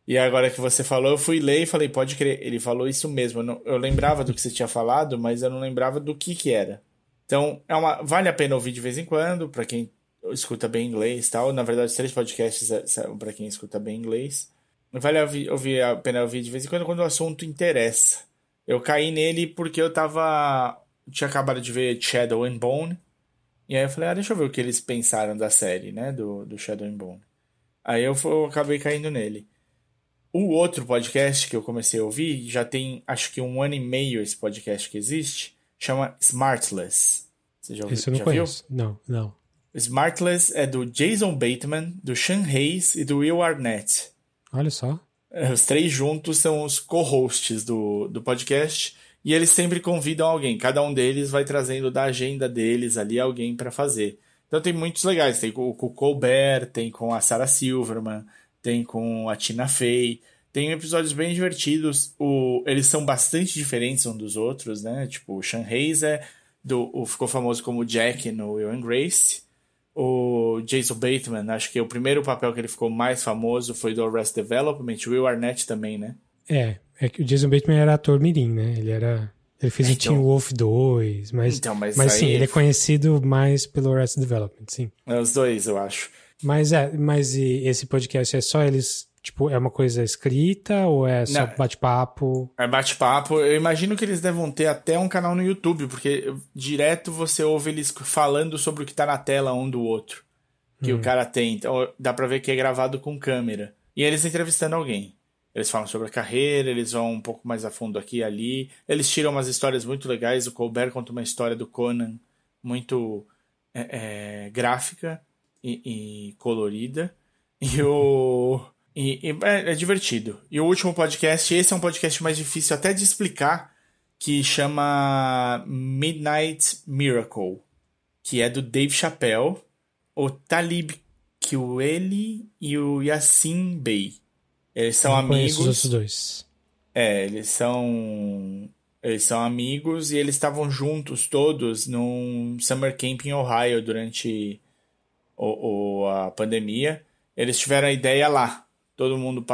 E agora que você falou, eu fui ler e falei, pode crer, ele falou isso mesmo. Eu, não- eu lembrava do que você tinha falado, mas eu não lembrava do que que era. Então, é uma, vale a pena ouvir de vez em quando, pra quem escuta bem inglês e tal. Na verdade, os três podcasts são pra quem escuta bem inglês. Vale ouvir, ouvir a pena ouvir de vez em quando quando o assunto interessa. Eu caí nele porque eu tava. Tinha acabado de ver Shadow and Bone. E aí eu falei, ah, deixa eu ver o que eles pensaram da série, né? Do, do Shadow and Bone. Aí eu, eu acabei caindo nele. O outro podcast que eu comecei a ouvir, já tem acho que um ano e meio esse podcast que existe, chama Smartless. Você já, ouviu, Esse eu não conheço. Viu? Não, não. Smartless é do Jason Bateman, do Sean Hayes e do Will Arnett. Olha só. É, os três juntos são os co-hosts do, do podcast e eles sempre convidam alguém. Cada um deles vai trazendo da agenda deles ali alguém para fazer. Então tem muitos legais. Tem com, com o Colbert, tem com a Sarah Silverman, tem com a Tina Fey. Tem episódios bem divertidos. O, eles são bastante diferentes um dos outros, né? Tipo, o Sean Hayes é do, o, ficou famoso como Jack no Will and Grace. O Jason Bateman, acho que o primeiro papel que ele ficou mais famoso foi do Arrest Development. O Will Arnett também, né? É, é que o Jason Bateman era ator mirim, né? Ele era... Ele fez então, o Teen Wolf 2, mas, então, mas, mas sim, ele é conhecido mais pelo Arrested Development, sim. É os dois, eu acho. Mas é, mas esse podcast é só eles Tipo, é uma coisa escrita ou é só bate-papo? É bate-papo. Eu imagino que eles devam ter até um canal no YouTube, porque direto você ouve eles falando sobre o que tá na tela um do outro. Que hum. o cara tem. Então dá pra ver que é gravado com câmera. E eles entrevistando alguém. Eles falam sobre a carreira, eles vão um pouco mais a fundo aqui e ali. Eles tiram umas histórias muito legais. O Colbert conta uma história do Conan muito é, é, gráfica e, e colorida. [laughs] E o. E, e é, é, divertido. E o último podcast, esse é um podcast mais difícil até de explicar, que chama Midnight Miracle, que é do Dave Chappelle, o Talib Kweli e o Yassin Bey. Eles são Não amigos. Os dois. É, eles são eles são amigos e eles estavam juntos todos num summer camp em Ohio durante o, o, a pandemia. Eles tiveram a ideia lá todo mundo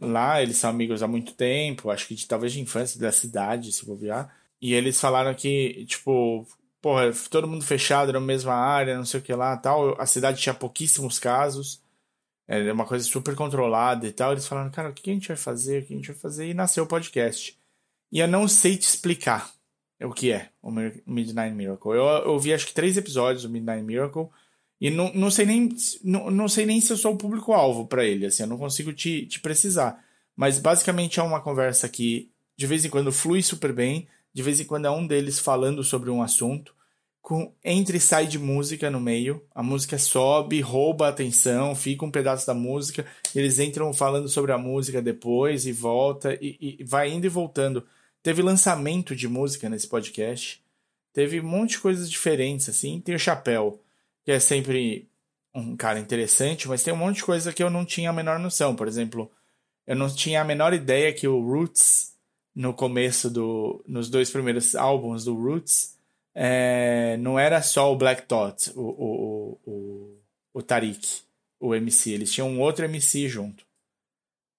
lá, eles são amigos há muito tempo, acho que de, talvez de infância da cidade, se bobear. E eles falaram que, tipo, porra, todo mundo fechado na mesma área, não sei o que lá tal. A cidade tinha pouquíssimos casos, é uma coisa super controlada e tal. Eles falaram, cara, o que a gente vai fazer? O que a gente vai fazer? E nasceu o podcast. E eu não sei te explicar o que é o Midnight Miracle. Eu, ouvi acho que três episódios do Midnight Miracle. E não, não sei nem não, não sei nem se eu sou o público-alvo para ele, assim, eu não consigo te, te precisar. Mas basicamente é uma conversa que de vez em quando flui super bem, de vez em quando é um deles falando sobre um assunto, com entra e sai de música no meio, a música sobe, rouba a atenção, fica um pedaço da música, eles entram falando sobre a música depois e volta, e, e vai indo e voltando. Teve lançamento de música nesse podcast, teve um monte de coisas diferentes, assim, tem o chapéu que é sempre um cara interessante, mas tem um monte de coisa que eu não tinha a menor noção. Por exemplo, eu não tinha a menor ideia que o Roots, no começo do. nos dois primeiros álbuns do Roots, é, não era só o Black Dot, o, o, o, o Tariq, o MC. Eles tinham um outro MC junto.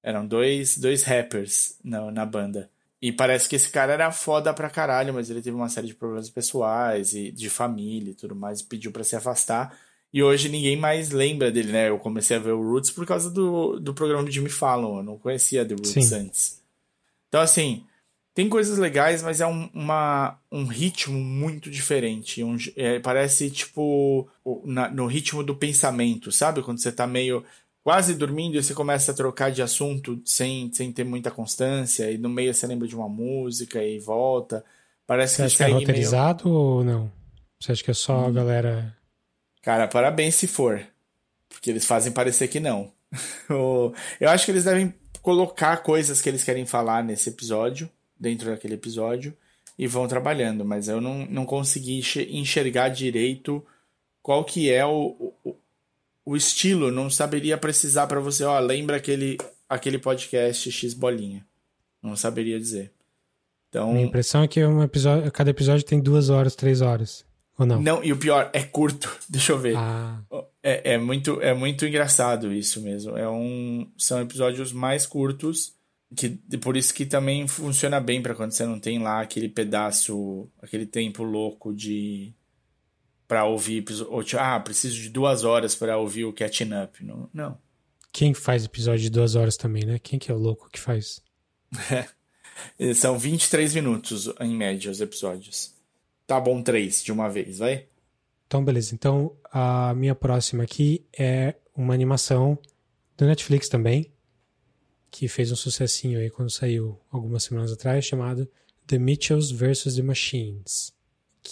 Eram dois, dois rappers na, na banda. E parece que esse cara era foda pra caralho, mas ele teve uma série de problemas pessoais e de família e tudo mais, e pediu para se afastar. E hoje ninguém mais lembra dele, né? Eu comecei a ver o Roots por causa do, do programa de Jimmy Fallon, eu não conhecia The Roots Sim. antes. Então, assim, tem coisas legais, mas é um, uma, um ritmo muito diferente. Um, é, parece, tipo, na, no ritmo do pensamento, sabe? Quando você tá meio quase dormindo e você começa a trocar de assunto sem, sem ter muita constância, e no meio você lembra de uma música e volta. Parece você que acha que é roteirizado meio... ou não? Você acha que é só hum. a galera. Cara, parabéns se for. Porque eles fazem parecer que não. [laughs] Eu acho que eles devem colocar coisas que eles querem falar nesse episódio, dentro daquele episódio, e vão trabalhando, mas eu não, não consegui enxergar direito qual que é o, o, o estilo não saberia precisar para você, ó, lembra aquele, aquele podcast X bolinha. Não saberia dizer. Então, Minha impressão é que um episódio, cada episódio tem duas horas, três horas. Ou não? Não, e o pior, é curto. [laughs] Deixa eu ver. Ah. É, é, muito, é muito engraçado isso mesmo. É um, são episódios mais curtos, que por isso que também funciona bem para quando você não tem lá aquele pedaço, aquele tempo louco de para ouvir episódio. Ah, preciso de duas horas para ouvir o Catching Up. Não, não. Quem faz episódio de duas horas também, né? Quem que é o louco que faz? [laughs] É. São 23 minutos em média os episódios. Tá bom, três de uma vez, vai? Então, beleza. Então, a minha próxima aqui é uma animação do Netflix também, que fez um sucessinho aí quando saiu algumas semanas atrás, chamado The Mitchells vs. The Machines,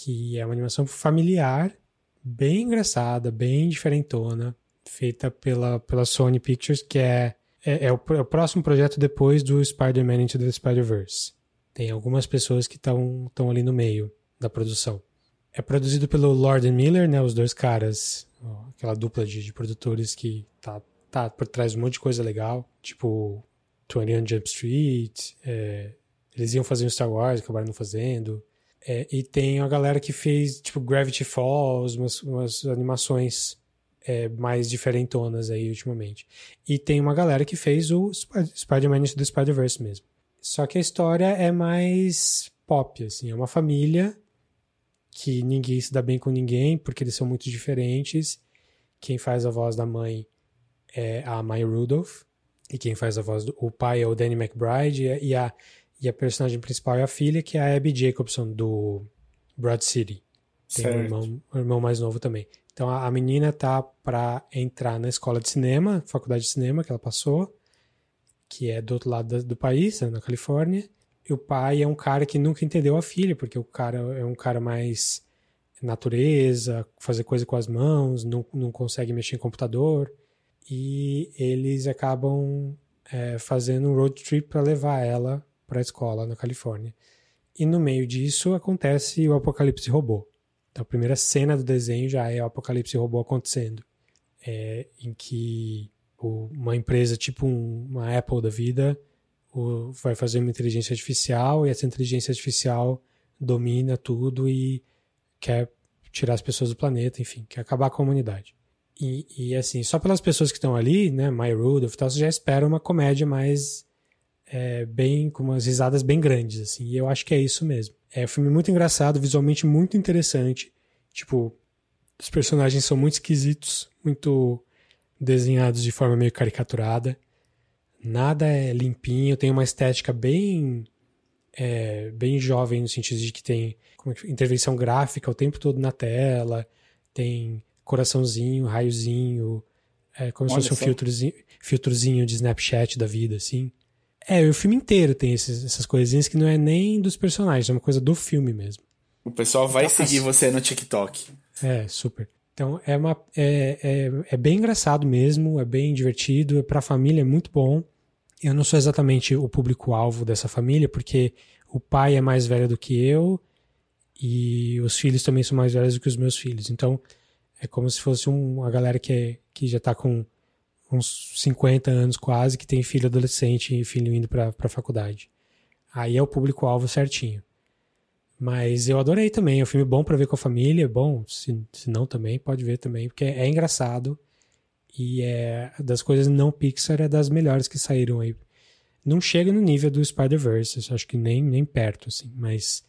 que é uma animação familiar, bem engraçada, bem diferentona, feita pela, pela Sony Pictures, que é, é, é, o, é o, próximo projeto depois do Spider-Man Into the Spider-Verse. Tem algumas pessoas que estão ali no meio da produção. É produzido pelo Lord Miller, né, os dois caras, aquela dupla de, de, produtores que tá, tá por trás de um monte de coisa legal, tipo 21 Jump Street, é, eles iam fazer um Star Wars, acabaram não fazendo. É, e tem a galera que fez, tipo, Gravity Falls, umas, umas animações é, mais diferentonas aí ultimamente. E tem uma galera que fez o Spider-Man do Spider-Verse mesmo. Só que a história é mais pop, assim. É uma família que ninguém se dá bem com ninguém, porque eles são muito diferentes. Quem faz a voz da mãe é a Maya Rudolph. E quem faz a voz do o pai é o Danny McBride. E a, e a personagem principal é a filha, que é a Abby Jacobson, do Broad City. Tem um irmão, um irmão mais novo também. Então a, a menina tá para entrar na escola de cinema, faculdade de cinema que ela passou, que é do outro lado do país, né, na Califórnia. E o pai é um cara que nunca entendeu a filha, porque o cara é um cara mais natureza, fazer coisa com as mãos, não, não consegue mexer em computador. E eles acabam é, fazendo um road trip para levar ela para a escola na Califórnia. E no meio disso acontece o apocalipse robô. Então a primeira cena do desenho já é o apocalipse robô acontecendo, é, em que uma empresa tipo um, uma Apple da vida vai fazer uma inteligência artificial e essa inteligência artificial domina tudo e quer tirar as pessoas do planeta, enfim, quer acabar com a humanidade. E, e assim, só pelas pessoas que estão ali, né, My Rudolph e tal, você já espera uma comédia mais é, bem com umas risadas bem grandes, assim. E eu acho que é isso mesmo. É um filme muito engraçado, visualmente muito interessante. Tipo, os personagens são muito esquisitos, muito desenhados de forma meio caricaturada. Nada é limpinho, tem uma estética bem é, bem jovem no sentido de que tem é intervenção gráfica o tempo todo na tela, tem coraçãozinho, raiozinho, é, como Olha se fosse um filtrozinho, filtrozinho de Snapchat da vida, assim. É, o filme inteiro tem esses, essas coisinhas que não é nem dos personagens, é uma coisa do filme mesmo. O pessoal vai então, seguir você no TikTok. É, super. Então é, uma, é, é, é bem engraçado mesmo, é bem divertido, é pra família é muito bom. Eu não sou exatamente o público-alvo dessa família, porque o pai é mais velho do que eu e os filhos também são mais velhos do que os meus filhos. Então é como se fosse um, uma galera que, é, que já tá com uns 50 anos quase, que tem filho adolescente e filho indo para a faculdade. Aí é o público-alvo certinho. Mas eu adorei também, é um filme bom para ver com a família, bom, se, se não também, pode ver também, porque é, é engraçado e é das coisas não Pixar, é das melhores que saíram aí. Não chega no nível do Spider-Verse, acho que nem, nem perto, assim, mas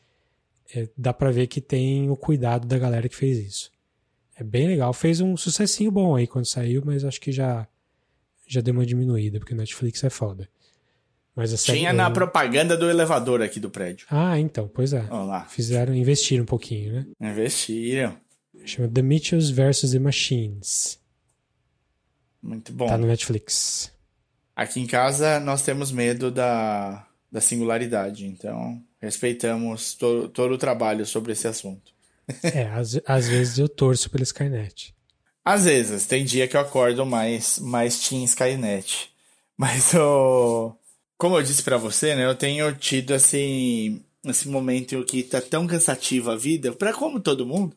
é, dá para ver que tem o cuidado da galera que fez isso. É bem legal, fez um sucessinho bom aí quando saiu, mas acho que já já deu uma diminuída, porque o Netflix é foda. Mas a série Tinha na propaganda do elevador aqui do prédio. Ah, então, pois é. Olá. Fizeram, investiram um pouquinho, né? Investiram. Chama The Mitchells vs. The Machines. Muito bom. Tá no Netflix. Aqui em casa nós temos medo da, da singularidade, então respeitamos to, todo o trabalho sobre esse assunto. É, às, às vezes eu torço pelo Skynet. Às vezes, tem dia que eu acordo mais, mais Team Skynet. Mas o. Como eu disse para você, né? Eu tenho tido assim. Esse momento em que tá tão cansativa a vida, para como todo mundo,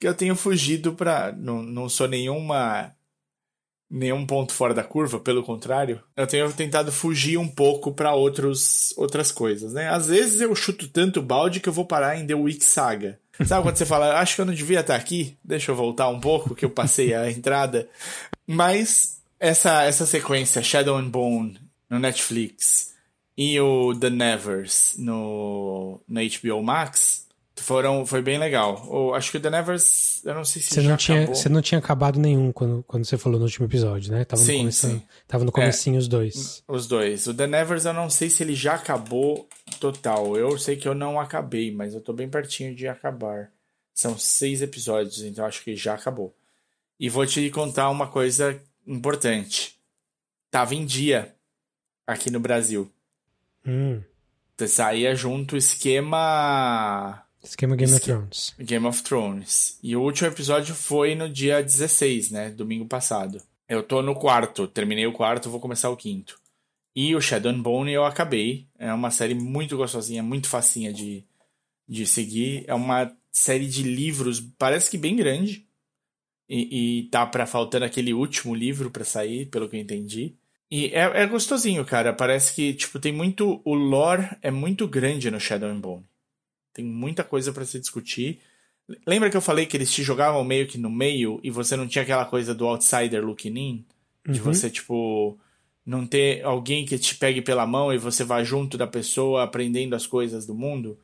que eu tenho fugido pra. Não, não sou nenhuma. Nenhum ponto fora da curva, pelo contrário, eu tenho tentado fugir um pouco para outras coisas, né? Às vezes eu chuto tanto balde que eu vou parar em The Week Saga. Sabe quando você fala, acho que eu não devia estar aqui? Deixa eu voltar um pouco, que eu passei a [laughs] entrada. Mas essa, essa sequência, Shadow and Bone, no Netflix, e o The Nevers no, no HBO Max, foram, foi bem legal. Ou, acho que o The Nevers, eu não sei se você já não tinha, acabou. Você não tinha acabado nenhum quando, quando você falou no último episódio, né? Tava sim, no sim. Tava no comecinho é, os dois. Os dois. O The Nevers eu não sei se ele já acabou total. Eu sei que eu não acabei, mas eu tô bem pertinho de acabar. São seis episódios, então acho que já acabou. E vou te contar uma coisa importante. Tava em dia aqui no Brasil. Hum. Saía junto o esquema. Esquema Game of Thrones. Game of Thrones. E o último episódio foi no dia 16, né? Domingo passado. Eu tô no quarto, terminei o quarto, vou começar o quinto. E o Shadow and Bone eu acabei. É uma série muito gostosinha, muito facinha de, de seguir. É uma série de livros, parece que bem grande. E, e tá pra faltando aquele último livro para sair, pelo que eu entendi. E é, é gostosinho, cara. Parece que, tipo, tem muito. O lore é muito grande no Shadow and Bone. Tem muita coisa para se discutir. Lembra que eu falei que eles te jogavam meio que no meio e você não tinha aquela coisa do outsider looking in? De Uhum. você, tipo, não ter alguém que te pegue pela mão e você vá junto da pessoa aprendendo as coisas do mundo?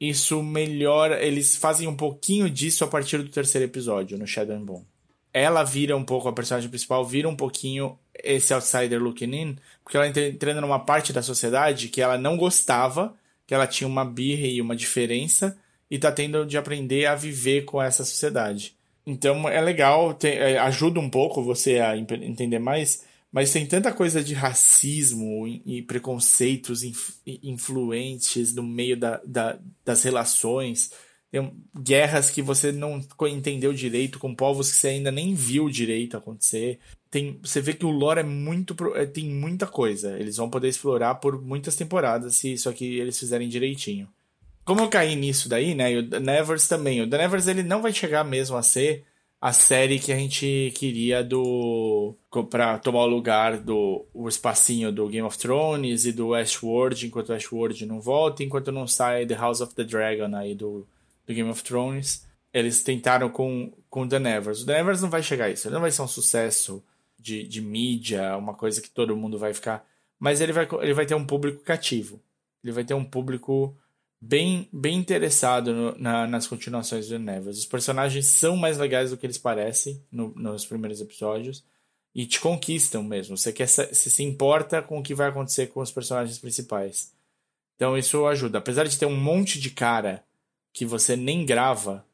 Isso melhora. Eles fazem um pouquinho disso a partir do terceiro episódio, no Shadow and Bone. Ela vira um pouco, a personagem principal vira um pouquinho esse outsider looking in, porque ela entra entrando numa parte da sociedade que ela não gostava, que ela tinha uma birra e uma diferença, e tá tendo de aprender a viver com essa sociedade. Então é legal, tem- é, ajuda um pouco você a entender mais, mas tem tanta coisa de racismo e, preconceitos inf- influentes no meio da, da- das relações. Guerras que você não entendeu direito, com povos que você ainda nem viu direito acontecer. Tem, você vê que o lore é muito. é, tem muita coisa. Eles vão poder explorar por muitas temporadas se isso aqui eles fizerem direitinho. Como eu caí nisso daí, né? E o The Nevers também. O The Nevers ele não vai chegar mesmo a ser a série que a gente queria do para tomar o lugar do o espacinho do Game of Thrones e do Westworld, enquanto o Westworld não volta, enquanto não sai The House of the Dragon aí do, do Game of Thrones. Eles tentaram com com The Nevers. O The Nevers não vai chegar a isso. Ele não vai ser um sucesso de, de mídia, uma coisa que todo mundo vai ficar, mas ele vai ele vai ter um público cativo. Ele vai ter um público bem, bem interessado no- na- nas continuações do Nevers. Os personagens são mais legais do que eles parecem no- nos primeiros episódios e te conquistam mesmo. Você quer você se importa com o que vai acontecer com os personagens principais. Então isso ajuda. Apesar de ter um monte de cara que você nem grava,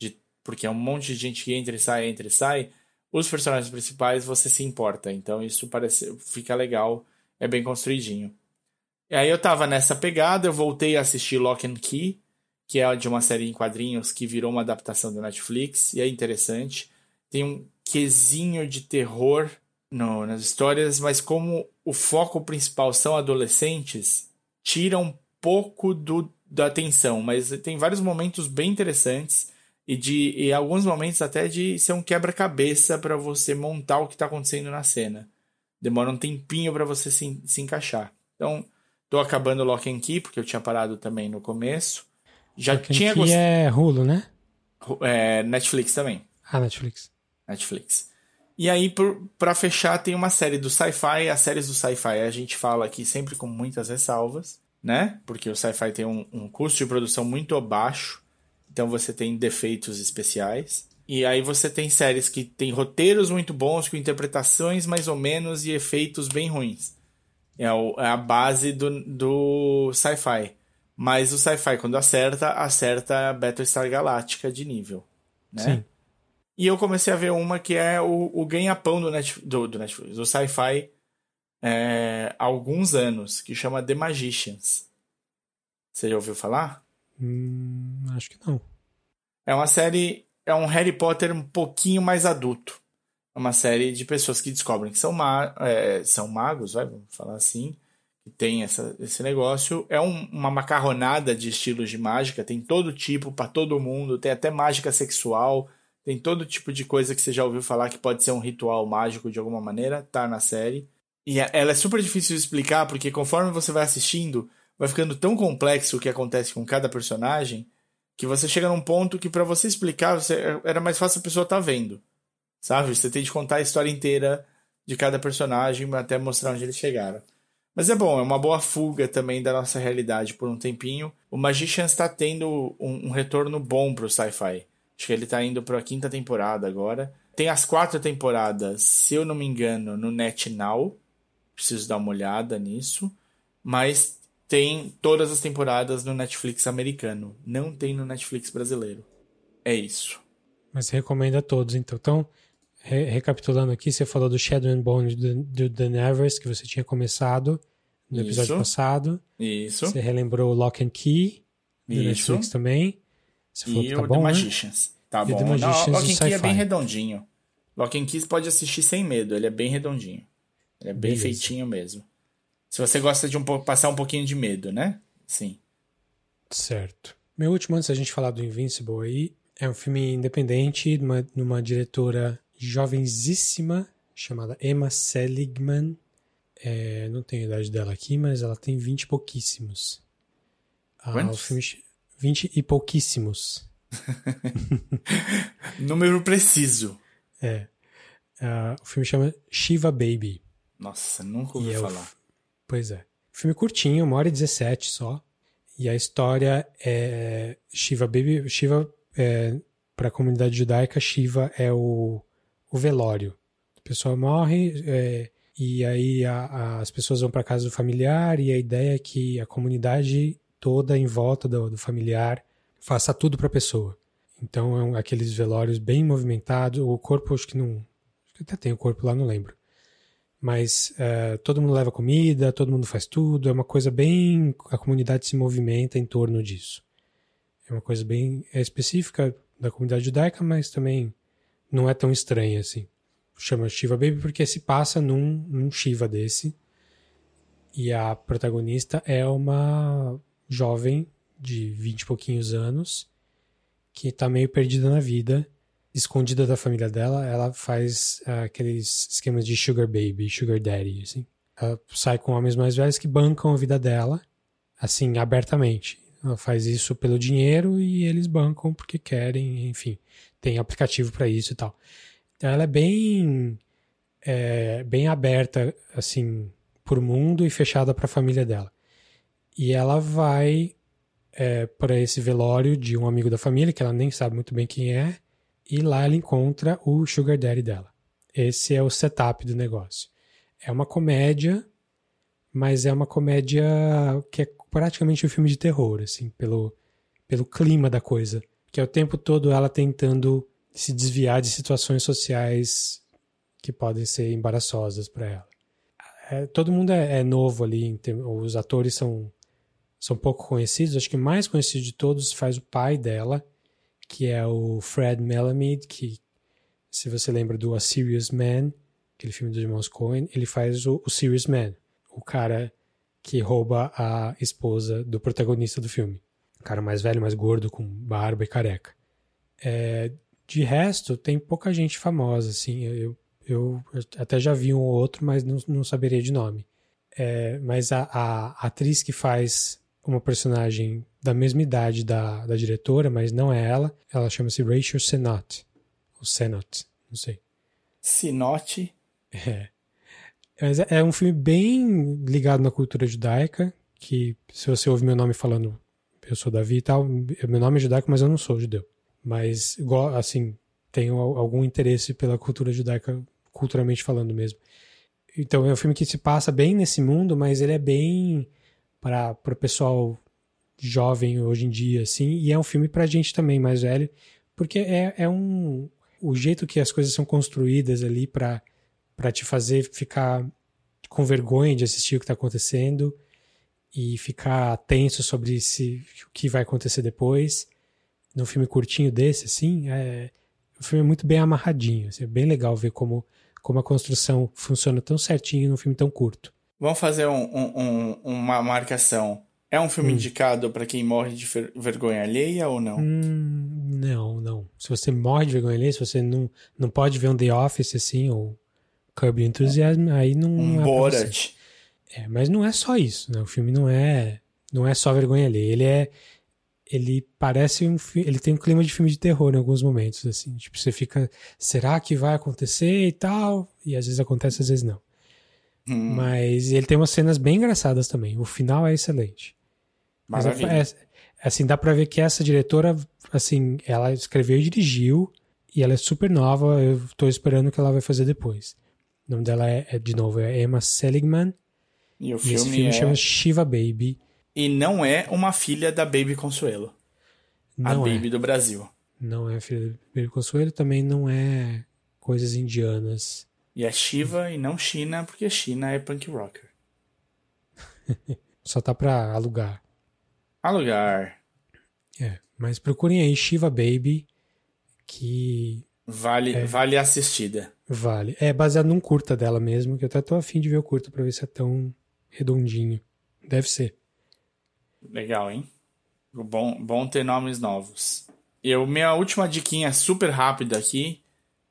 de- porque é um monte de gente que entra e sai, entra e sai, os personagens principais você se importa. Então isso parece fica legal, é bem construidinho. E aí eu tava nessa pegada, eu voltei a assistir Lock and Key, que é de uma série em quadrinhos que virou uma adaptação da Netflix, e é interessante. Tem um quesinho de terror no- nas histórias, mas como o foco principal são adolescentes, tira um pouco do, da atenção, mas tem vários momentos bem interessantes e de e alguns momentos até de ser um quebra-cabeça para você montar o que tá acontecendo na cena. Demora um tempinho para você se, se encaixar. Então, Tô acabando Lock and Key, porque eu tinha parado também no começo. Já Quem tinha gostado. é Hulu, né? É, Netflix também. Ah, Netflix. Netflix. E aí, por, pra fechar, tem uma série do sci-fi. As séries do sci-fi a gente fala aqui sempre com muitas ressalvas, né? Porque o sci-fi tem um, um custo de produção muito baixo. Então você tem defeitos especiais. E aí você tem séries que tem roteiros muito bons, com interpretações mais ou menos e efeitos bem ruins. É, o- é a base do, do sci-fi. Mas o sci-fi, quando acerta, acerta a Battlestar Galactica de nível. Né? Sim. E eu comecei a ver uma que é o, o ganha-pão do, Net, do, do Netflix, do sci-fi é, há alguns anos, que chama The Magicians. Você já ouviu falar? Hum, acho que não. É uma série, é um Harry Potter um pouquinho mais adulto. É uma série de pessoas que descobrem que são, ma é, são magos, vai, vamos falar assim, que tem essa, esse negócio. É um- uma macarronada de estilos de mágica, tem todo tipo, para todo mundo, tem até mágica sexual, tem todo tipo de coisa que você já ouviu falar que pode ser um ritual mágico de alguma maneira, tá na série. E a- ela é super difícil de explicar, porque conforme você vai assistindo, vai ficando tão complexo o que acontece com cada personagem, que você chega num ponto que para você explicar, você, era mais fácil a pessoa estar vendo. Sabe? Você tem de contar a história inteira de cada personagem até mostrar onde eles chegaram. Mas é bom, é uma boa fuga também da nossa realidade por um tempinho. O Magicians está tendo um, um retorno bom pro sci-fi. Acho que ele tá indo para a quinta temporada agora. Tem as quatro temporadas, se eu não me engano, no NetNow. Preciso dar uma olhada nisso. Mas tem todas as temporadas no Netflix americano. Não tem no Netflix brasileiro. É isso. Mas recomendo a todos, então. Então, re recapitulando aqui, você falou do Shadow and Bone do, The Nevers, que você tinha começado no episódio Isso. passado. Isso. Você relembrou o Lock and Key, do Isso. Netflix também. Você falou E que o tá The bom, né? Magicians. Tá E o bom. The Não, Magicians Lock e and Key é bem redondinho. Lock and Key pode assistir sem medo, ele é bem redondinho. Ele é bem Beleza. feitinho mesmo. Se você gosta de um passar um pouquinho de medo, né? Sim. Certo. Meu último, antes da gente falar do Invincible aí, é um filme independente, numa, numa diretora jovenzíssima, chamada Emma Seligman. É, não tenho a idade dela aqui, mas ela tem 20 e pouquíssimos. Ah, o filme, ch- 20 e pouquíssimos. [laughs] Número preciso. É. Ah, o filme chama Shiva Baby. Nossa, nunca ouvi E é falar. f- Pois é. Filme curtinho, uma hora e 17 só. E a história é Shiva Baby. Shiva, é, para a comunidade judaica, Shiva é o, o velório. A pessoa morre é, e aí a- a- as pessoas vão para casa do familiar e a ideia é que a comunidade toda em volta do, do familiar faça tudo para a pessoa. Então é um, aqueles velórios bem movimentados. O corpo, acho que não. Acho que até tem o corpo lá, não lembro mas eh, todo mundo leva comida, todo mundo faz tudo, é uma coisa bem. A comunidade se movimenta em torno disso. É uma coisa bem é específica da comunidade judaica, mas também não é tão estranha assim. Chama Shiva Baby porque se passa num, num Shiva desse. E a protagonista é uma jovem de vinte e pouquinhos anos que tá meio perdida na vida escondida da família dela, ela faz ah, aqueles esquemas de sugar baby, sugar daddy, assim. Ela sai com homens mais velhos que bancam a vida dela, assim, abertamente. Ela faz isso pelo dinheiro e eles bancam porque querem, enfim. Tem aplicativo para isso e tal. Então ela é bem, é, bem aberta, assim, por mundo e fechada para a família dela. E ela vai é, para esse velório de um amigo da família, que ela nem sabe muito bem quem é, e lá ela encontra o Sugar Daddy dela. Esse é o setup do negócio. É uma comédia, mas é uma comédia que é praticamente um filme de terror, assim, pelo, pelo clima da coisa. Que é o tempo todo ela tentando se desviar de situações sociais que podem ser embaraçosas para ela. É, todo mundo é, é novo ali, os atores são, são pouco conhecidos. Acho que mais conhecido de todos faz o pai dela, que é o Fred Melamed, que, se você lembra do A Serious Man, aquele filme dos irmãos Coen, ele faz o, o Serious Man, o cara que rouba a esposa do protagonista do filme. O cara mais velho, mais gordo, com barba e careca. É, de resto, tem pouca gente famosa, assim. Eu, eu até já vi um ou outro, mas não, não saberia de nome. É, mas a, a atriz que faz uma personagem da mesma idade da, da diretora, mas não é ela. Ela chama-se Rachel Sennott. Ou Sennott, não sei. Sinote. É. Mas é- é um filme bem ligado na cultura judaica, que se você ouvir meu nome falando, eu sou Davi e tal, meu nome é judaico, mas eu não sou judeu. Mas, assim, tenho al- algum interesse pela cultura judaica, culturalmente falando mesmo. Então é um filme que se passa bem nesse mundo, mas ele é bem para o pessoal jovem hoje em dia, assim, e é um filme pra gente também mais velho, porque é, é um o jeito que as coisas são construídas ali pra para te fazer ficar com vergonha de assistir o que tá acontecendo e ficar tenso sobre se o que vai acontecer depois. Num filme curtinho desse, assim, é, o filme é muito bem amarradinho. assim, é bem legal ver como, como a construção funciona tão certinho num filme tão curto. Vamos fazer um- um- um- uma marcação. É um filme Hum. indicado pra quem morre de ver- vergonha alheia ou não? Hum, não, não. Se você morre de vergonha ali, se você não, não pode ver um The Office assim, ou Curb Enthusiasm, aí não, Um é. Borat. É, mas não é só isso, né? O filme não é não é só vergonha ali. Ele é ele parece um ele tem um clima de filme de terror em alguns momentos assim, tipo você fica, será que vai acontecer e tal? E às vezes acontece, às vezes não. Hum, Mas ele tem umas cenas bem engraçadas também. O final é excelente. Mas é, é- assim, dá pra ver que essa diretora, assim, ela escreveu e dirigiu, e ela é super nova, eu tô esperando o que ela vai fazer depois. O nome dela é, é, de novo, é Emma Seligman, E o e esse filme, filme é... chama Shiva Baby. E não é uma filha da Baby a Não é, Baby do Brasil. não é filha do Baby Consuelo, também não é coisas indianas. E é Shiva e não China, porque China é punk rocker. [laughs] Só tá pra alugar. Alugar. É, mas procurem aí Shiva Baby, que Vale, É. vale assistida. vale. É baseado num curta dela mesmo, que eu até tô afim de ver o curta pra ver se é tão redondinho. Deve ser. Legal, hein? Bom, bom ter nomes novos. Eu, minha última diquinha super rápida aqui.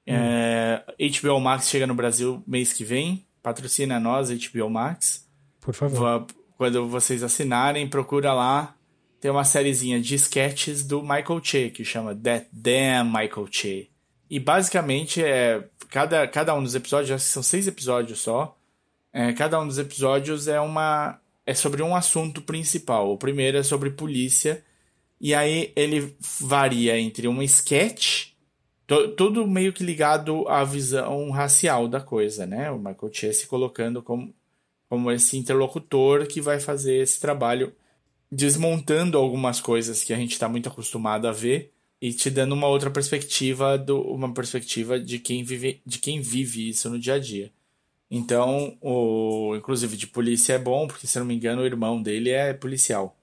É, HBO Max chega no Brasil mês que vem. Patrocina nós, HBO Max. Por favor. Quando vocês assinarem, procura lá. Tem uma sériezinha de sketches do Michael Che, que chama That Damn Michael Che. E basicamente é. Cada, cada um dos episódios, acho que são seis episódios só. É, cada um dos episódios é uma. É sobre um assunto principal. O primeiro é sobre polícia. E aí ele varia entre um sketch. to- Tudo meio que ligado à visão racial da coisa, né? O Michael Che se colocando como, como esse interlocutor que vai fazer esse trabalho desmontando algumas coisas que a gente está muito acostumado a ver e te dando uma outra perspectiva do uma perspectiva de quem vive de quem vive isso no dia a dia. Então, o inclusive de polícia é bom, porque se não me engano, o irmão dele é policial.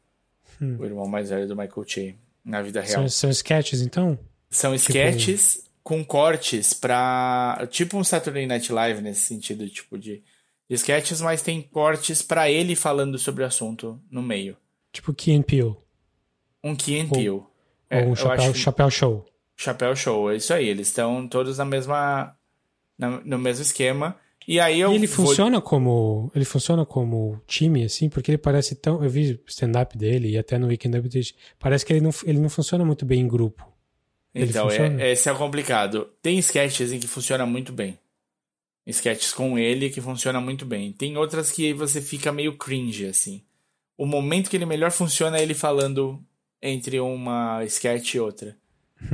O irmão mais velho do Michael Che na vida real. São, são sketches, então? São sketches com cortes pra. Tipo um Saturday Night Live nesse sentido, tipo de, de sketches, mas tem cortes pra ele falando sobre o assunto no meio. Tipo Key and Peele. Um Key and Ou- Peele. É, ou um chapéu, acho chapéu show. Chapéu Show, é isso aí. Eles estão todos na mesma. na- no mesmo esquema. E aí eu. E ele vou- funciona como. Ele funciona como time, assim, porque ele parece tão. Eu vi o stand-up dele e até no Weekend Update. Parece que ele não, ele não funciona muito bem em grupo. Então, é, esse é complicado. Tem sketches em que funciona muito bem. Sketches com ele que funciona muito bem. Tem outras que você fica meio cringe, assim. O momento que ele melhor funciona é ele falando entre uma sketch e outra.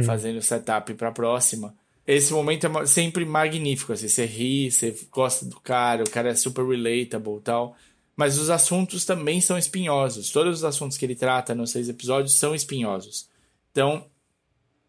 Fazendo setup pra próxima. Esse momento é sempre magnífico, assim. Você ri, você gosta do cara, o cara é super relatable e tal. Mas os assuntos também são espinhosos. Todos os assuntos que ele trata nos seis episódios são espinhosos. Então,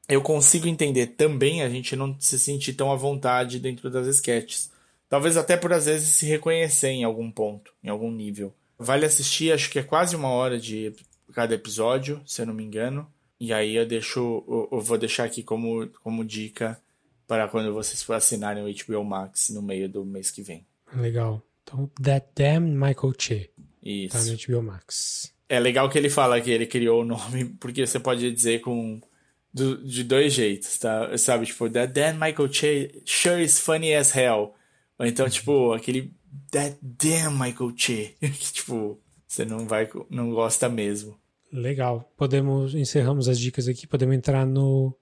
eu consigo entender também a gente não se sentir tão à vontade dentro das sketches. Talvez até por às vezes se reconhecer em algum ponto, em algum nível. Vale assistir, acho que é quase uma hora de cada episódio, se eu não me engano. E aí eu deixo, eu, eu vou deixar aqui como, como dica para quando vocês for assinarem o HBO Max no meio do mês que vem. Legal. Então, That Damn Michael Che. Tá no Isso. HBO Max. É legal que ele fala que ele criou o nome, porque você pode dizer com do- de dois jeitos, tá? Sabe, tipo, that damn Michael Che sure is funny as hell. Ou então, tipo, aquele that damn Michael Che, [laughs] que tipo, você não vai não gosta mesmo. Legal. Podemos. Encerramos as dicas aqui. Podemos entrar no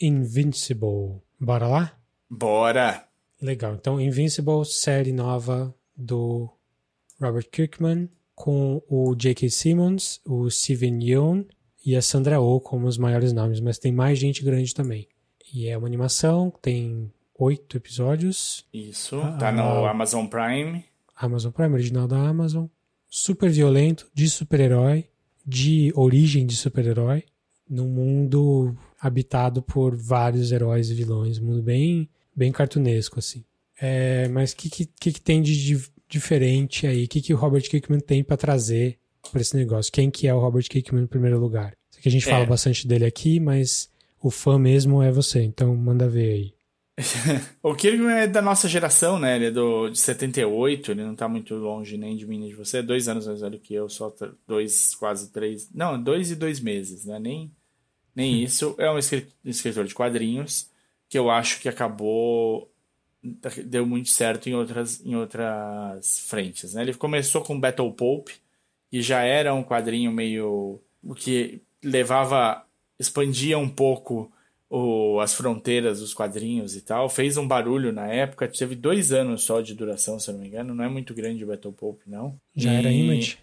Invincible. Bora lá? Bora. Legal. Então, Invincible, série nova do Robert Kirkman, com o J.K. Simmons, o Steven Yeun e a Sandra Oh como os maiores nomes, mas tem mais gente grande também. E é uma animação, tem oito episódios, Isso, Ah, tá no ah. Amazon Prime. Amazon Prime, original da Amazon. Super violento, de super-herói, de origem de super-herói, num mundo habitado por vários heróis e vilões. Um mundo bem, bem cartunesco, assim. É, mas o que, que, que tem de, di- diferente aí? O que, que o Robert Kirkman tem para trazer para esse negócio? Quem que é o Robert Kirkman em primeiro lugar? Sei que a gente É. fala bastante dele aqui, mas o fã mesmo é você, então manda ver aí. O Kirkman é da nossa geração, né? Ele é do, de 78, ele não tá muito longe nem de mim nem de você. É dois anos mais velho que eu, só dois, quase três. Não, dois e dois meses, né? Nem, nem isso. É um escri- escritor de quadrinhos que eu acho que acabou. Deu muito certo em outras, em outras frentes, né? Ele começou com Battle Pope, que já era um quadrinho meio. o que levava. expandia um pouco o, as fronteiras dos quadrinhos e tal. Fez um barulho na época, teve dois anos só de duração, se eu não me engano. Não é muito grande o Battle Pope, não. Já E era Image?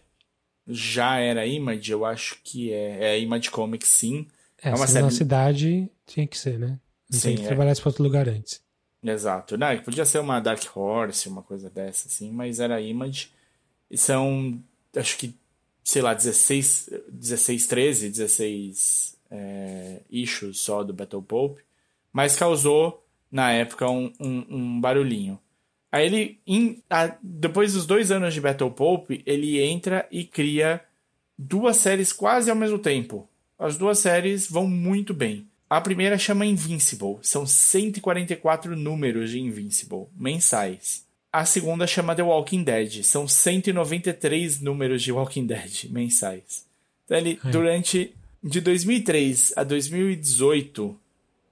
Já era Image, eu acho que é. É Image Comics, sim. É, é uma série- na cidade tinha que ser, né? Não Sim, tem que é. trabalhar para outro lugar antes. Exato. Não, podia ser uma Dark Horse, uma coisa dessa, assim, mas era Image. E são, acho que, sei lá, 16, 16 13, 16 é, issues só do Battle Pope. Mas causou na época, um, um, um barulhinho. Aí ele, em, a, depois dos dois anos de Battle Pope, ele entra e cria duas séries quase ao mesmo tempo. As duas séries vão muito bem. A primeira chama Invincible, são 144 números de Invincible, mensais. A segunda chama The Walking Dead, são 193 números de Walking Dead, mensais. Então ele, é. durante, de 2003 a 2018,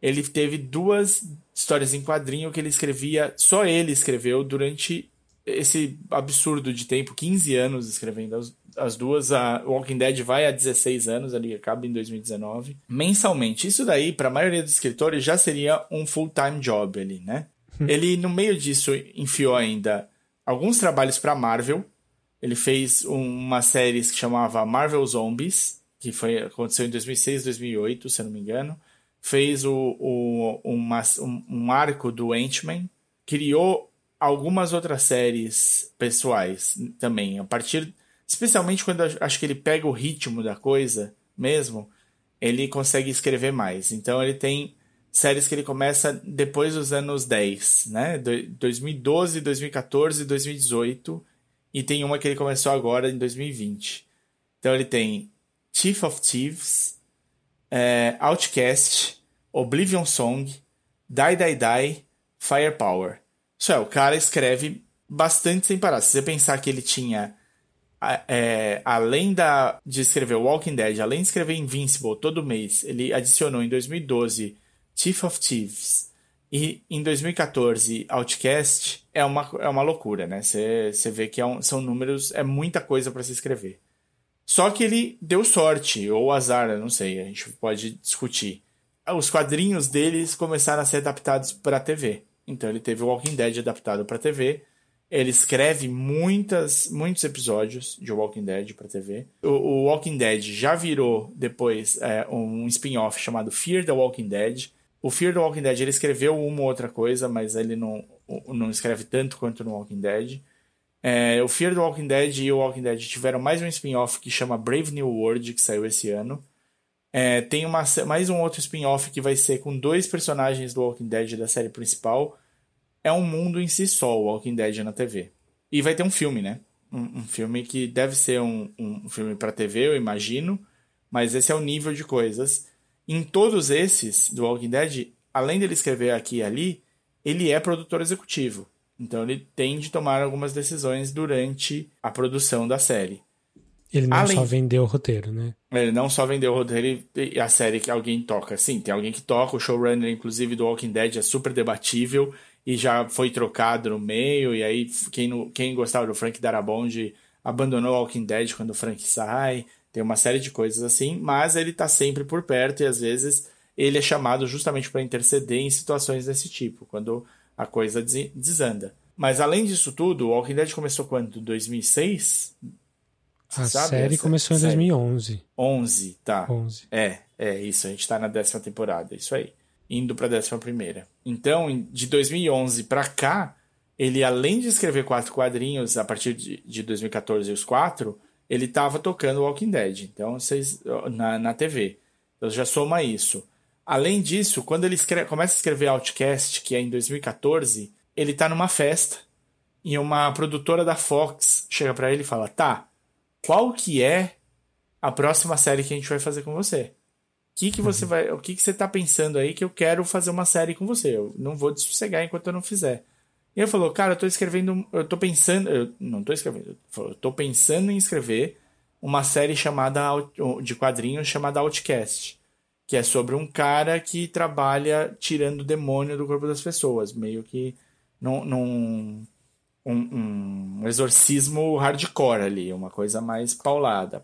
ele teve duas histórias em quadrinho que ele escrevia, só ele escreveu durante esse absurdo de tempo, 15 anos escrevendo as, as duas. A Walking Dead vai a 16 anos, ali acaba em 2019, mensalmente. Isso daí, para a maioria dos escritores, já seria um full-time job ali, né? Hum. ele, no meio disso, enfiou ainda alguns trabalhos para Marvel. Ele fez uma série que chamava Marvel Zombies, que foi, aconteceu em 2006, 2008, se eu não me engano. Fez o, o, uma, um, um arco do Ant-Man. Criou algumas outras séries pessoais também. A partir. Especialmente quando acho que ele pega o ritmo da coisa mesmo, ele consegue escrever mais. Então ele tem séries que ele começa depois dos anos 10, né? 2012, 2014, 2018. E tem uma que ele começou agora em 2020. Então ele tem Chief of Thieves, é, Outcast, Oblivion Song, Die Die Die, Firepower. Isso é, o cara escreve bastante sem parar. Se você pensar que ele tinha, é, além da, de escrever Walking Dead, além de escrever Invincible todo mês, ele adicionou em 2012 Chief of Thieves e em 2014 Outcast, é uma, é uma loucura, né? Você, vê que é um, são números, é muita coisa para se escrever. Só que ele deu sorte, ou azar, não sei, a gente pode discutir. Os quadrinhos deles começaram a ser adaptados para a TV. Então ele teve o Walking Dead adaptado para TV. Ele escreve muitas, muitos episódios de Walking Dead para TV. O, o, Walking Dead já virou depois é, um spin-off chamado Fear the Walking Dead. O Fear the Walking Dead ele escreveu uma ou outra coisa, mas ele não, não escreve tanto quanto no Walking Dead. É, o Fear the Walking Dead e o Walking Dead tiveram mais um spin-off que chama Brave New World, que saiu esse ano. É, tem uma, mais um outro spin-off que vai ser com dois personagens do Walking Dead da série principal. É um mundo em si só, o Walking Dead na TV. E vai ter um filme, né? Um, um filme que deve ser um, um filme para TV, eu imagino. Mas esse é o nível de coisas. Em todos esses do Walking Dead, além dele escrever aqui e ali, ele é produtor executivo. Então ele tem de tomar algumas decisões durante a produção da série. Ele não Além... só vendeu o roteiro, né? Ele não só vendeu o roteiro e a série que alguém toca. Sim, tem alguém que toca. O showrunner, inclusive, do Walking Dead é super debatível e já foi trocado no meio. E aí, quem, quem gostava do Frank Darabont abandonou o Walking Dead quando o Frank sai. Tem uma série de coisas assim, mas ele tá sempre por perto e às vezes ele é chamado justamente para interceder em situações desse tipo, quando a coisa desanda. Mas além disso tudo, o Walking Dead começou quando? 2006? A sabe? série Essa começou em 2011. 11, tá. 11. É, é isso. A gente tá na décima temporada, isso aí. Indo pra décima primeira. Então, de 2011 pra cá, ele além de escrever quatro quadrinhos a partir de, de 2014 os quatro, ele tava tocando Walking Dead. Então, vocês na, na TV. Então já soma isso. Além disso, quando ele escreve, começa a escrever Outcast, que é em 2014, ele tá numa festa e uma produtora da Fox chega para ele e fala: "Tá, qual que é a próxima série que a gente vai fazer com você. O que, que você uhum. vai. O que, que você tá pensando aí que eu quero fazer uma série com você? Eu não vou dessossegar enquanto eu não fizer. E ele falou, cara, eu tô escrevendo. Eu tô pensando. Eu não tô escrevendo. Eu tô pensando em escrever uma série chamada de quadrinhos chamada Outcast. Que é sobre um cara que trabalha tirando demônio do corpo das pessoas. Meio que não, não um, um exorcismo hardcore ali, uma coisa mais paulada,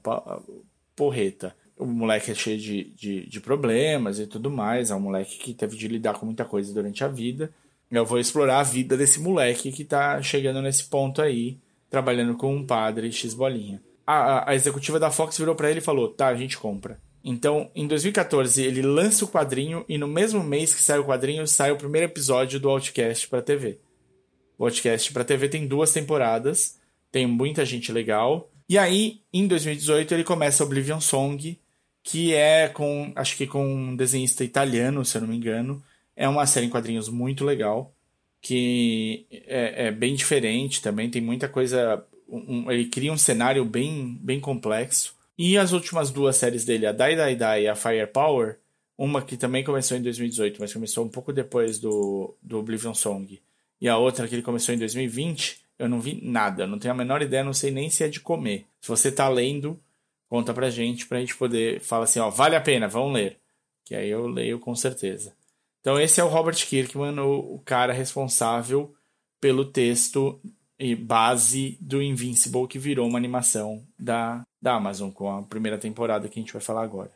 porreta. O moleque é cheio de, de, de, problemas e tudo mais, é um moleque que teve de lidar com muita coisa durante a vida. Eu vou explorar a vida desse moleque que tá chegando nesse ponto aí, trabalhando com um padre X bolinha. A, a executiva da Fox virou para ele e falou: tá, a gente compra. Então, em 2014, ele lança o quadrinho e no mesmo mês que sai o quadrinho, sai o primeiro episódio do Outcast pra TV. O podcast para TV tem duas temporadas, tem muita gente legal. E aí, em 2018, ele começa Oblivion Song, que é com, acho que com um desenhista italiano, se eu não me engano. É uma série em quadrinhos muito legal, que é, é bem diferente também, tem muita coisa. Um, ele cria um cenário bem, bem complexo. E as últimas duas séries dele, a Die Die Die e a Firepower, uma que também começou em 2018, mas começou um pouco depois do, do Oblivion Song, e a outra que ele começou em 2020, eu não vi nada, não tenho a menor ideia, não sei nem se é de comer. Se você tá lendo, conta pra gente, pra gente poder falar assim, ó, vale a pena, vamos ler. Que aí eu leio com certeza. Então esse é o Robert Kirkman, o, o cara responsável pelo texto base do Invincible, que virou uma animação da, da Amazon, com a primeira temporada que a gente vai falar agora.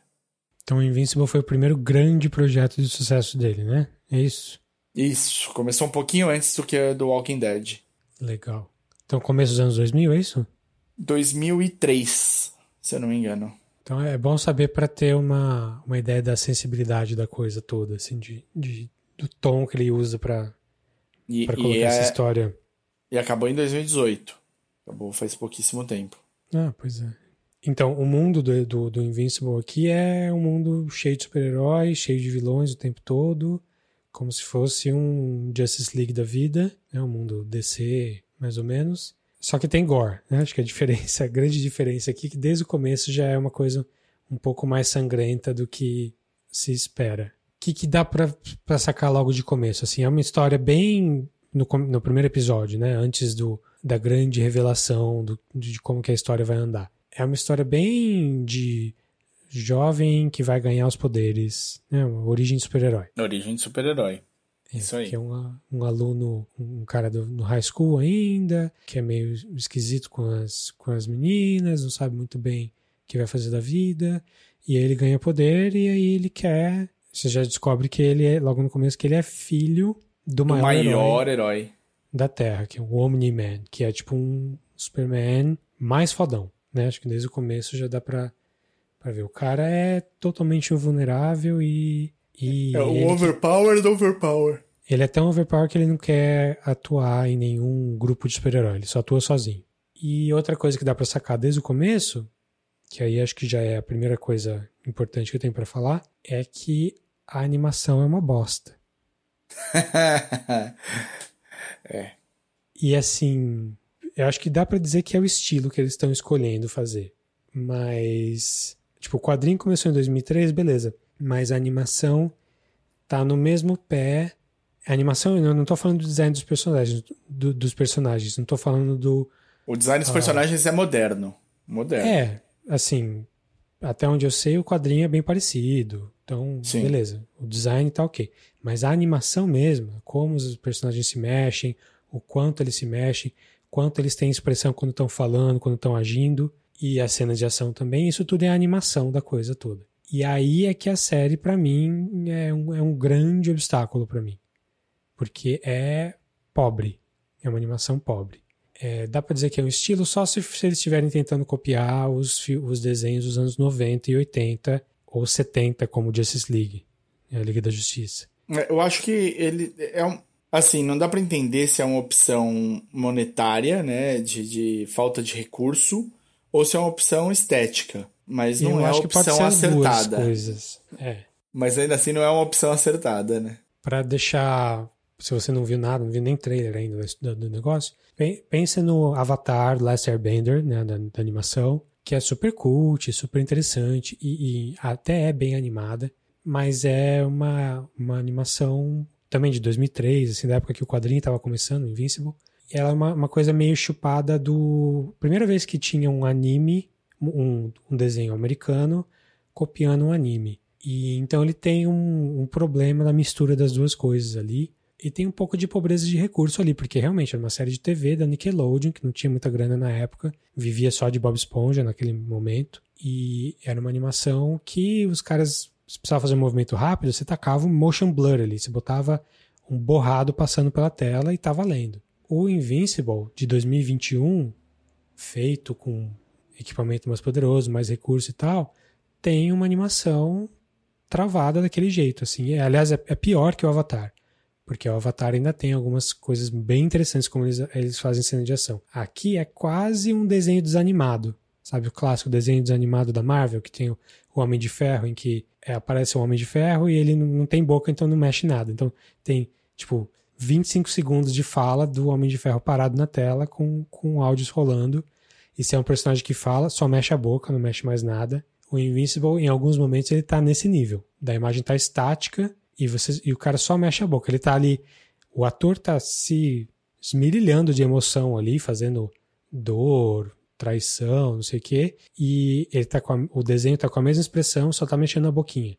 Então o Invincible foi o primeiro grande projeto de sucesso dele, né? É isso? Isso, começou um pouquinho antes do que do Walking Dead. Legal. Então começo dos anos 2000, é isso? 2003, se eu não me engano. Então é bom saber para ter uma, uma ideia da sensibilidade da coisa toda, assim, de, de do tom que ele usa para colocar é, essa história. E acabou em 2018. Acabou faz pouquíssimo tempo. Ah, pois é. Então, o mundo do, do, do Invincible aqui é um mundo cheio de super-heróis, cheio de vilões o tempo todo, como se fosse um Justice League da vida, né? um mundo DC, mais ou menos. Só que tem gore, né? Acho que a diferença, [laughs] a grande diferença aqui é que desde o começo já é uma coisa um pouco mais sangrenta do que se espera. O que, que dá pra sacar logo de começo? Assim, é uma história bem no, no primeiro episódio, né? Antes do, da grande revelação do, de como que a história vai andar é uma história bem de jovem que vai ganhar os poderes, né? Origem de super-herói. Origem de super-herói. É, Isso aí. Que é um, um aluno, um cara do, no high school ainda, que é meio esquisito com as, com as meninas, não sabe muito bem o que vai fazer da vida. E aí ele ganha poder e aí ele quer. Você já descobre que ele é, logo no começo, que ele é filho do, maior, maior herói, herói, da Terra, que é o Omni-Man, que é tipo um Superman mais fodão. Né? Acho que desde o começo já dá pra, pra ver. O cara é totalmente vulnerável e. e é o overpower do overpower. Ele é tão overpower que ele não quer atuar em nenhum grupo de super-herói, ele só atua sozinho. E outra coisa que dá para sacar desde o começo, que aí acho que já é a primeira coisa importante que eu tenho para falar, é que a animação é uma bosta. [laughs] é. E assim, eu acho que dá para dizer que é o estilo que eles estão escolhendo fazer. Mas, tipo, o quadrinho começou em 2003, beleza. Mas a animação tá no mesmo pé. A animação, eu não tô falando do design dos personagens, do, dos personagens, não tô falando do. O design dos uh, personagens é moderno. Moderno. É, assim, até onde eu sei, o quadrinho é bem parecido. Então, Sim. beleza. O design tá ok. Mas a animação mesmo, como os personagens se mexem, o quanto eles se mexem, quanto eles têm expressão quando estão falando, quando estão agindo, e as cenas de ação também, isso tudo é a animação da coisa toda. E aí é que a série, para mim, é um, é um grande obstáculo para mim. Porque é pobre. É uma animação pobre. É, dá para dizer que é um estilo só se, se eles estiverem tentando copiar os, os desenhos dos anos 90 e 80 ou 70, como Justice League, a Liga da Justiça. É, eu acho que ele é um, Assim, não dá para entender se é uma opção monetária, né, de, de falta de recurso, ou se é uma opção estética. Mas não Eu é uma opção acertada. É. Mas ainda assim não é uma opção acertada, né? Para deixar, se você não viu nada, não viu nem trailer ainda do, do negócio, pense no Avatar Last Airbender, né, da, da animação, que é super cult, super interessante e, e até é bem animada, mas é uma, uma animação também de 2003, assim, da época que o quadrinho estava começando, Invincible. E ela é uma, uma, coisa meio chupada do. Primeira vez que tinha um anime, um, um desenho americano, copiando um anime. E então ele tem um, um, problema na mistura das duas coisas ali. E tem um pouco de pobreza de recurso ali, porque realmente era uma série de TV da Nickelodeon, que não tinha muita grana na época, vivia só de Bob Esponja naquele momento. E era uma animação que os caras você precisava fazer um movimento rápido, você tacava um motion blur ali, você botava um borrado passando pela tela e tá valendo. O Invincible de 2021, feito com equipamento mais poderoso, mais recurso e tal, tem uma animação travada daquele jeito, assim. É, aliás, é, é, pior que o Avatar, porque o Avatar ainda tem algumas coisas bem interessantes como eles, eles fazem cena de ação. Aqui é quase um desenho desanimado, Sabe o clássico desenho desanimado da Marvel, que tem o, o Homem de Ferro, em que é, aparece o Homem de Ferro e ele não, tem boca, então não mexe nada. Então tem, tipo, 25 segundos de fala do Homem de Ferro parado na tela com, com áudios rolando. E se é um personagem que fala, só mexe a boca, não mexe mais nada. O Invincible, em alguns momentos, ele tá nesse nível. Da imagem tá estática e, você, e o cara só mexe a boca. Ele tá ali. O ator tá se esmirilhando de emoção ali, fazendo dor, traição, não sei o quê, e ele tá com a, o desenho tá com a mesma expressão, só tá mexendo a boquinha.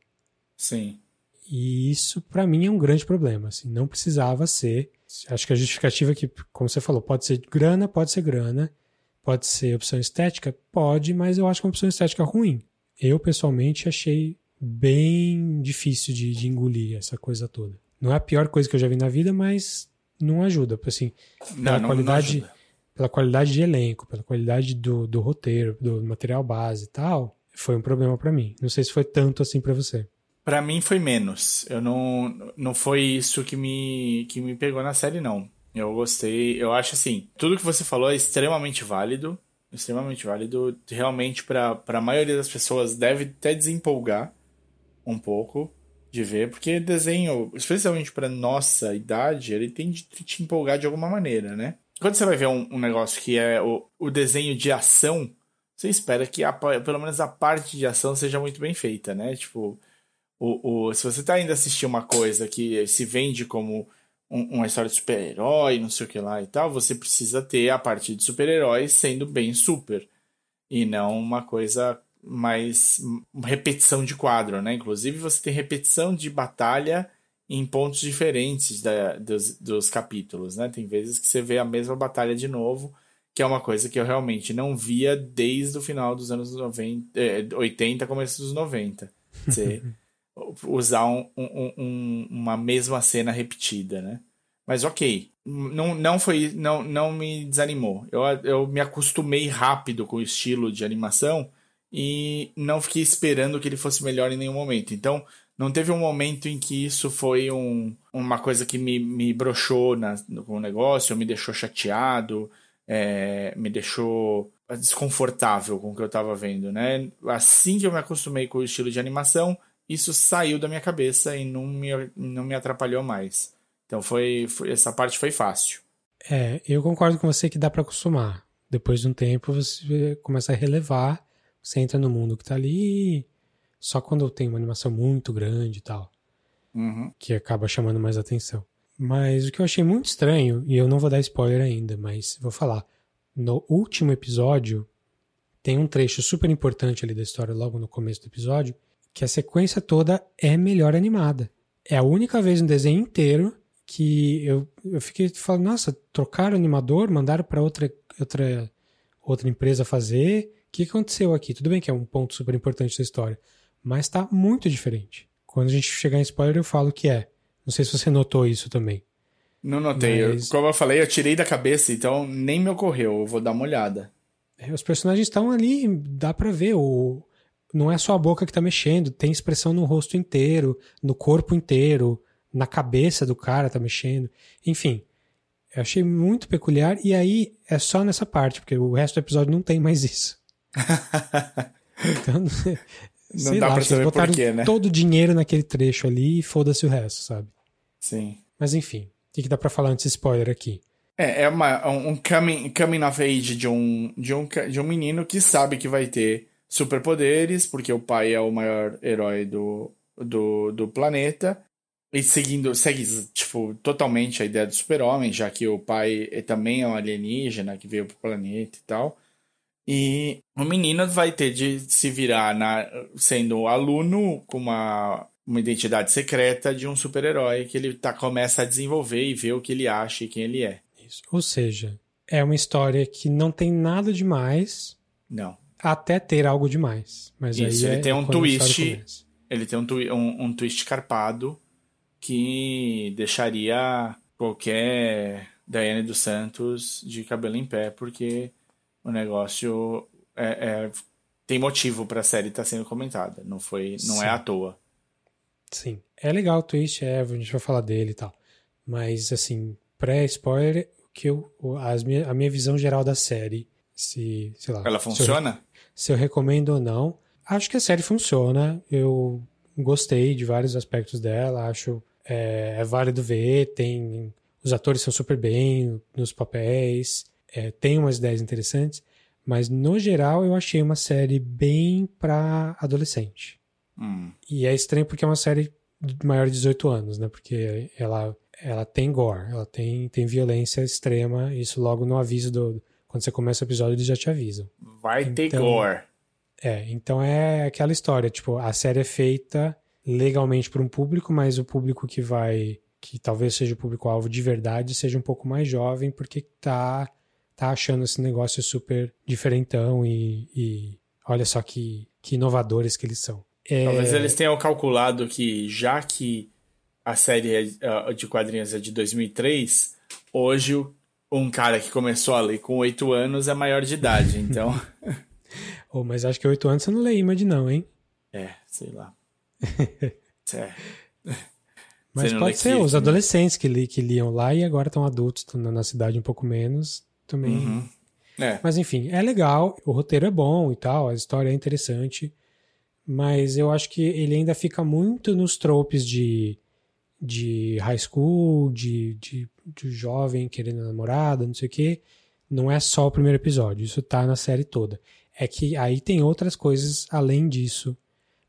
Sim. E isso para mim é um grande problema, assim, não precisava ser. Acho que a justificativa é que, como você falou, pode ser grana, pode ser grana, pode ser opção estética, pode, mas eu acho que é uma opção estética ruim. Eu pessoalmente achei bem difícil de, de engolir essa coisa toda. Não é a pior coisa que eu já vi na vida, mas não ajuda, assim, não, não, qualidade não pela qualidade de elenco, pela qualidade do, do roteiro, do material base e tal, foi um problema para mim. Não sei se foi tanto assim para você. Para mim foi menos. Eu não não foi isso que me que me pegou na série não. Eu gostei, eu acho assim, tudo que você falou é extremamente válido, extremamente válido, realmente para a maioria das pessoas deve até desempolgar um pouco de ver, porque desenho, especialmente para nossa idade, ele tem de te empolgar de alguma maneira, né? Quando você vai ver um, um negócio que é o, o, desenho de ação, você espera que a, pelo menos a parte de ação seja muito bem feita, né? Tipo, o, o, se você tá indo assistir uma coisa que se vende como um, uma história de super-herói, não sei o que lá e tal, você precisa ter a parte de super-heróis sendo bem super. E não uma coisa mais. repetição de quadro, né? Inclusive, você tem repetição de batalha em pontos diferentes da, dos, dos capítulos, né? Tem vezes que você vê a mesma batalha de novo, que é uma coisa que eu realmente não via desde o final dos anos 90, eh, 80, começo dos 90. Você [laughs] usar um, um, um, uma mesma cena repetida, né? Mas ok, não, não foi, não, não me desanimou. Eu, eu me acostumei rápido com o estilo de animação e não fiquei esperando que ele fosse melhor em nenhum momento. Então, não teve um momento em que isso foi um, uma coisa que me, me broxou na, no negócio, me deixou chateado, é, me deixou desconfortável com o que eu estava vendo, né? Assim que eu me acostumei com o estilo de animação, isso saiu da minha cabeça e não me, não me atrapalhou mais. Então foi, foi essa parte foi fácil. É, eu concordo com você que dá para acostumar. Depois de um tempo você começa a relevar, você entra no mundo que tá ali só quando tem uma animação muito grande e tal. Uhum. Que acaba chamando mais atenção. Mas o que eu achei muito estranho, e eu não vou dar spoiler ainda, mas vou falar. No último episódio, tem um trecho super importante ali da história, logo no começo do episódio, que a sequência toda é melhor animada. É a única vez no desenho inteiro que eu, eu fiquei falando, nossa, trocaram o animador, mandaram para outra, outra, outra empresa fazer. O que aconteceu aqui? Tudo bem que é um ponto super importante da história mas está muito diferente. Quando a gente chegar em spoiler, eu falo que é. Não sei se você notou isso também. Não notei. Mas... Eu, como eu falei, eu tirei da cabeça, então nem me ocorreu. Eu vou dar uma olhada. É, os personagens estão ali, dá pra ver. O... Não é só a boca que tá mexendo, tem expressão no rosto inteiro, no corpo inteiro, na cabeça do cara tá mexendo. Enfim, eu achei muito peculiar. E aí é só nessa parte, porque o resto do episódio não tem mais isso. [laughs] então, [laughs] não Sei dá lá, pra saber porquê, né? todo o dinheiro naquele trecho ali e foda-se o resto, sabe? Sim. Mas enfim, o que, que dá pra falar antes spoiler aqui? É, é uma, um coming, coming of age de um, de, um, de um menino que sabe que vai ter superpoderes, porque o pai é o maior herói do, do, do planeta. E seguindo, segue, tipo, totalmente a ideia do super-homem, já que o pai é, também é um alienígena que veio pro planeta e tal. E o menino vai ter de se virar na, sendo aluno com uma, uma identidade secreta de um super-herói que ele tá, começa a desenvolver e ver o que ele acha e quem ele é. Isso. Ou seja, é uma história que não tem nada demais. Não. Até ter algo demais. Mas Isso, aí ele é tem um twist. Ele tem um, um, um twist carpado que deixaria qualquer Daiane dos Santos de cabelo em pé, porque o negócio é, é tem motivo para a série estar tá sendo comentada. Não foi, não Sim. é à toa. Sim, é legal o twist, é, a gente vai falar dele e tal. Mas assim, pré-spoiler, que eu, as minha, a minha visão geral da série se, sei lá. Ela funciona? Se eu, se eu recomendo ou não. Acho que a série funciona. Eu gostei de vários aspectos dela. Acho é, é válido ver. Tem os atores são super bem nos papéis. É, tem umas ideias interessantes. Mas no geral eu achei uma série bem para adolescente. Hum. E é estranho porque é uma série maior de 18 anos, né? Porque ela ela tem gore, ela tem, tem violência extrema, isso logo no aviso do. Quando você começa o episódio, eles já te avisam. Vai então, ter gore. É, então é aquela história, tipo, a série é feita legalmente para um público, mas o público que vai. que talvez seja o público-alvo de verdade, seja um pouco mais jovem, porque tá, tá achando esse negócio super diferentão e, e olha só que, que inovadores que eles são. É... Talvez eles tenham calculado que já que a série é, de quadrinhos é de 2003, hoje um cara que começou a ler com 8 anos é maior de idade, [laughs] então... oh, mas acho que 8 anos você não lê Image não, hein? É, sei lá. [laughs] é. Mas pode ser, os adolescentes que, li, que liam lá e agora estão adultos, estão na cidade um pouco menos, também... Uhum. É. Mas enfim, é legal, o roteiro é bom e tal, a história é interessante, mas eu acho que ele ainda fica muito nos tropes de de high school, de, de, de jovem querendo namorada, não sei o quê. Não é só o primeiro episódio, isso tá na série toda. É que aí tem outras coisas além disso,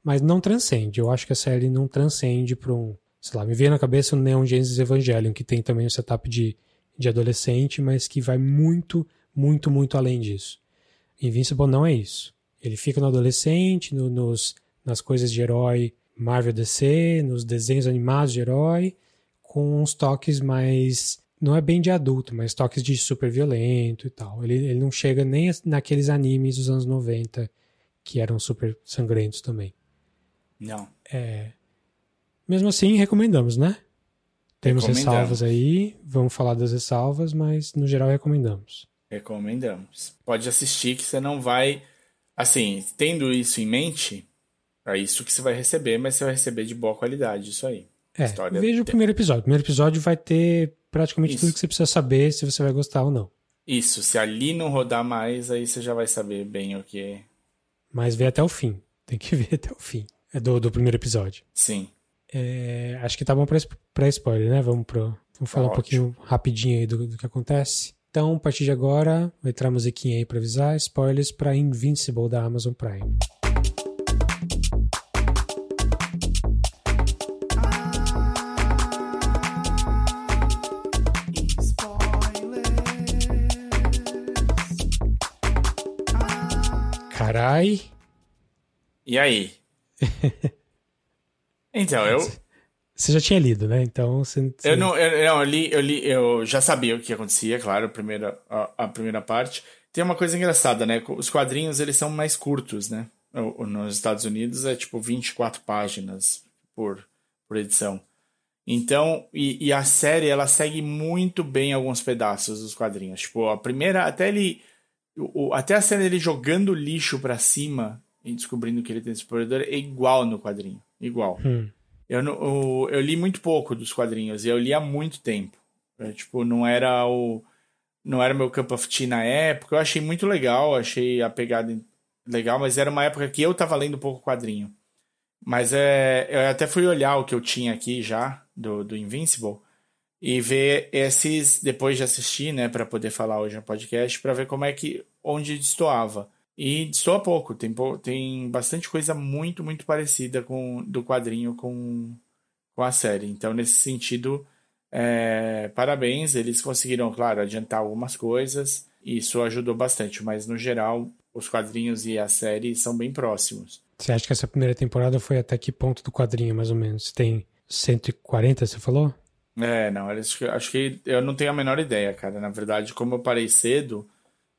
mas não transcende. Eu acho que a série não transcende para um. Sei lá, me veio na cabeça o Neon Genesis Evangelion, que tem também um setup de, de adolescente, mas que vai muito, muito, muito além disso. Invincible não é isso. Ele fica no adolescente, no, nos, nas coisas de herói Marvel DC, nos desenhos animados de herói, com uns toques mais. Não é bem de adulto, mas toques de super violento e tal. Ele, ele não chega nem naqueles animes dos anos 90 que eram super sangrentos também. Não. É. Mesmo assim, recomendamos, né? Temos ressalvas aí, vamos falar das ressalvas, mas no geral recomendamos. Recomendamos. Pode assistir que você não vai. Assim, tendo isso em mente, é isso que você vai receber, mas você vai receber de boa qualidade, isso aí. É, História veja tem... o primeiro episódio. O primeiro episódio vai ter praticamente isso. tudo que você precisa saber se você vai gostar ou não. Isso, se ali não rodar mais, aí você já vai saber bem o que é. Mas vê até o fim. Tem que [laughs] ver até o fim. É do, do primeiro episódio. Sim. É, acho que tá bom pra, pra spoiler, né? Vamos, pro, vamos falar tá um pouquinho rapidinho aí do, do que acontece. Então, a partir de agora, vai entrar a musiquinha aí pra avisar. Spoilers pra Invincible da Amazon Prime. Carai. E aí? [laughs] então, eu. Você já tinha lido, né? Então você. Eu não, eu, não, eu li, eu li, eu já sabia o que acontecia, claro, a primeira, a, a, primeira parte. Tem uma coisa engraçada, né? Os quadrinhos eles são mais curtos, né? Nos Estados Unidos é tipo 24 páginas por, por edição. Então, e, e, a série ela segue muito bem alguns pedaços dos quadrinhos. Tipo, a primeira, até ele o, até a cena dele jogando lixo para cima e descobrindo que ele tem explorador é igual no quadrinho. Igual. Hum. Eu, eu, eu, li muito pouco dos quadrinhos e eu li há muito tempo. Eu, tipo, não era o. Não era meu cup of tea na época. Eu achei muito legal, achei a pegada legal, mas era uma época que eu tava lendo pouco quadrinho. Mas é, eu até fui olhar o que eu tinha aqui já, do, do Invincible e ver esses depois de assistir, né, para poder falar hoje no podcast, para ver como é que onde destoava. E destoa pouco, tem, tem bastante coisa muito, muito parecida com do quadrinho com, com a série. Então, nesse sentido, é, parabéns, eles conseguiram, claro, adiantar algumas coisas, e isso ajudou bastante, mas no geral, os quadrinhos e a série são bem próximos. Você acha que essa primeira temporada foi até que ponto do quadrinho, mais ou menos? Tem 140, você falou? É, não, acho que eu não tenho a menor ideia, cara. Na verdade, como eu parei cedo,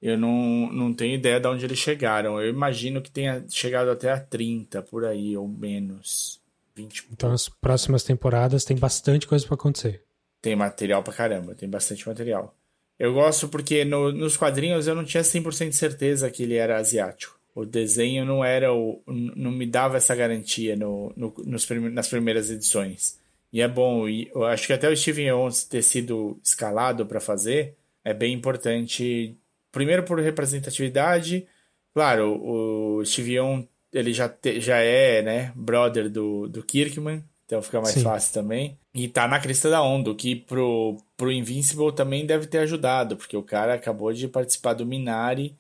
eu não, não tenho ideia de onde eles chegaram. Eu imagino que tenha chegado até a 30, por aí, ou menos. 20. Então, as próximas temporadas tem bastante coisa para acontecer. Tem material pra caramba, tem bastante material. Eu gosto porque no, nos quadrinhos eu não tinha 100% de certeza que ele era asiático. O desenho não era o. não me dava essa garantia no, no nos, nas primeiras edições. E é bom, e eu acho que até o Steven Jones ter sido escalado para fazer é bem importante primeiro por representatividade. Claro, o Steve Young, ele já, te, já é, né, brother do, do Kirkman, então fica mais Sim. fácil também. E tá na crista da onda, o que pro, pro Invincible também deve ter ajudado, porque o cara acabou de participar do Minari,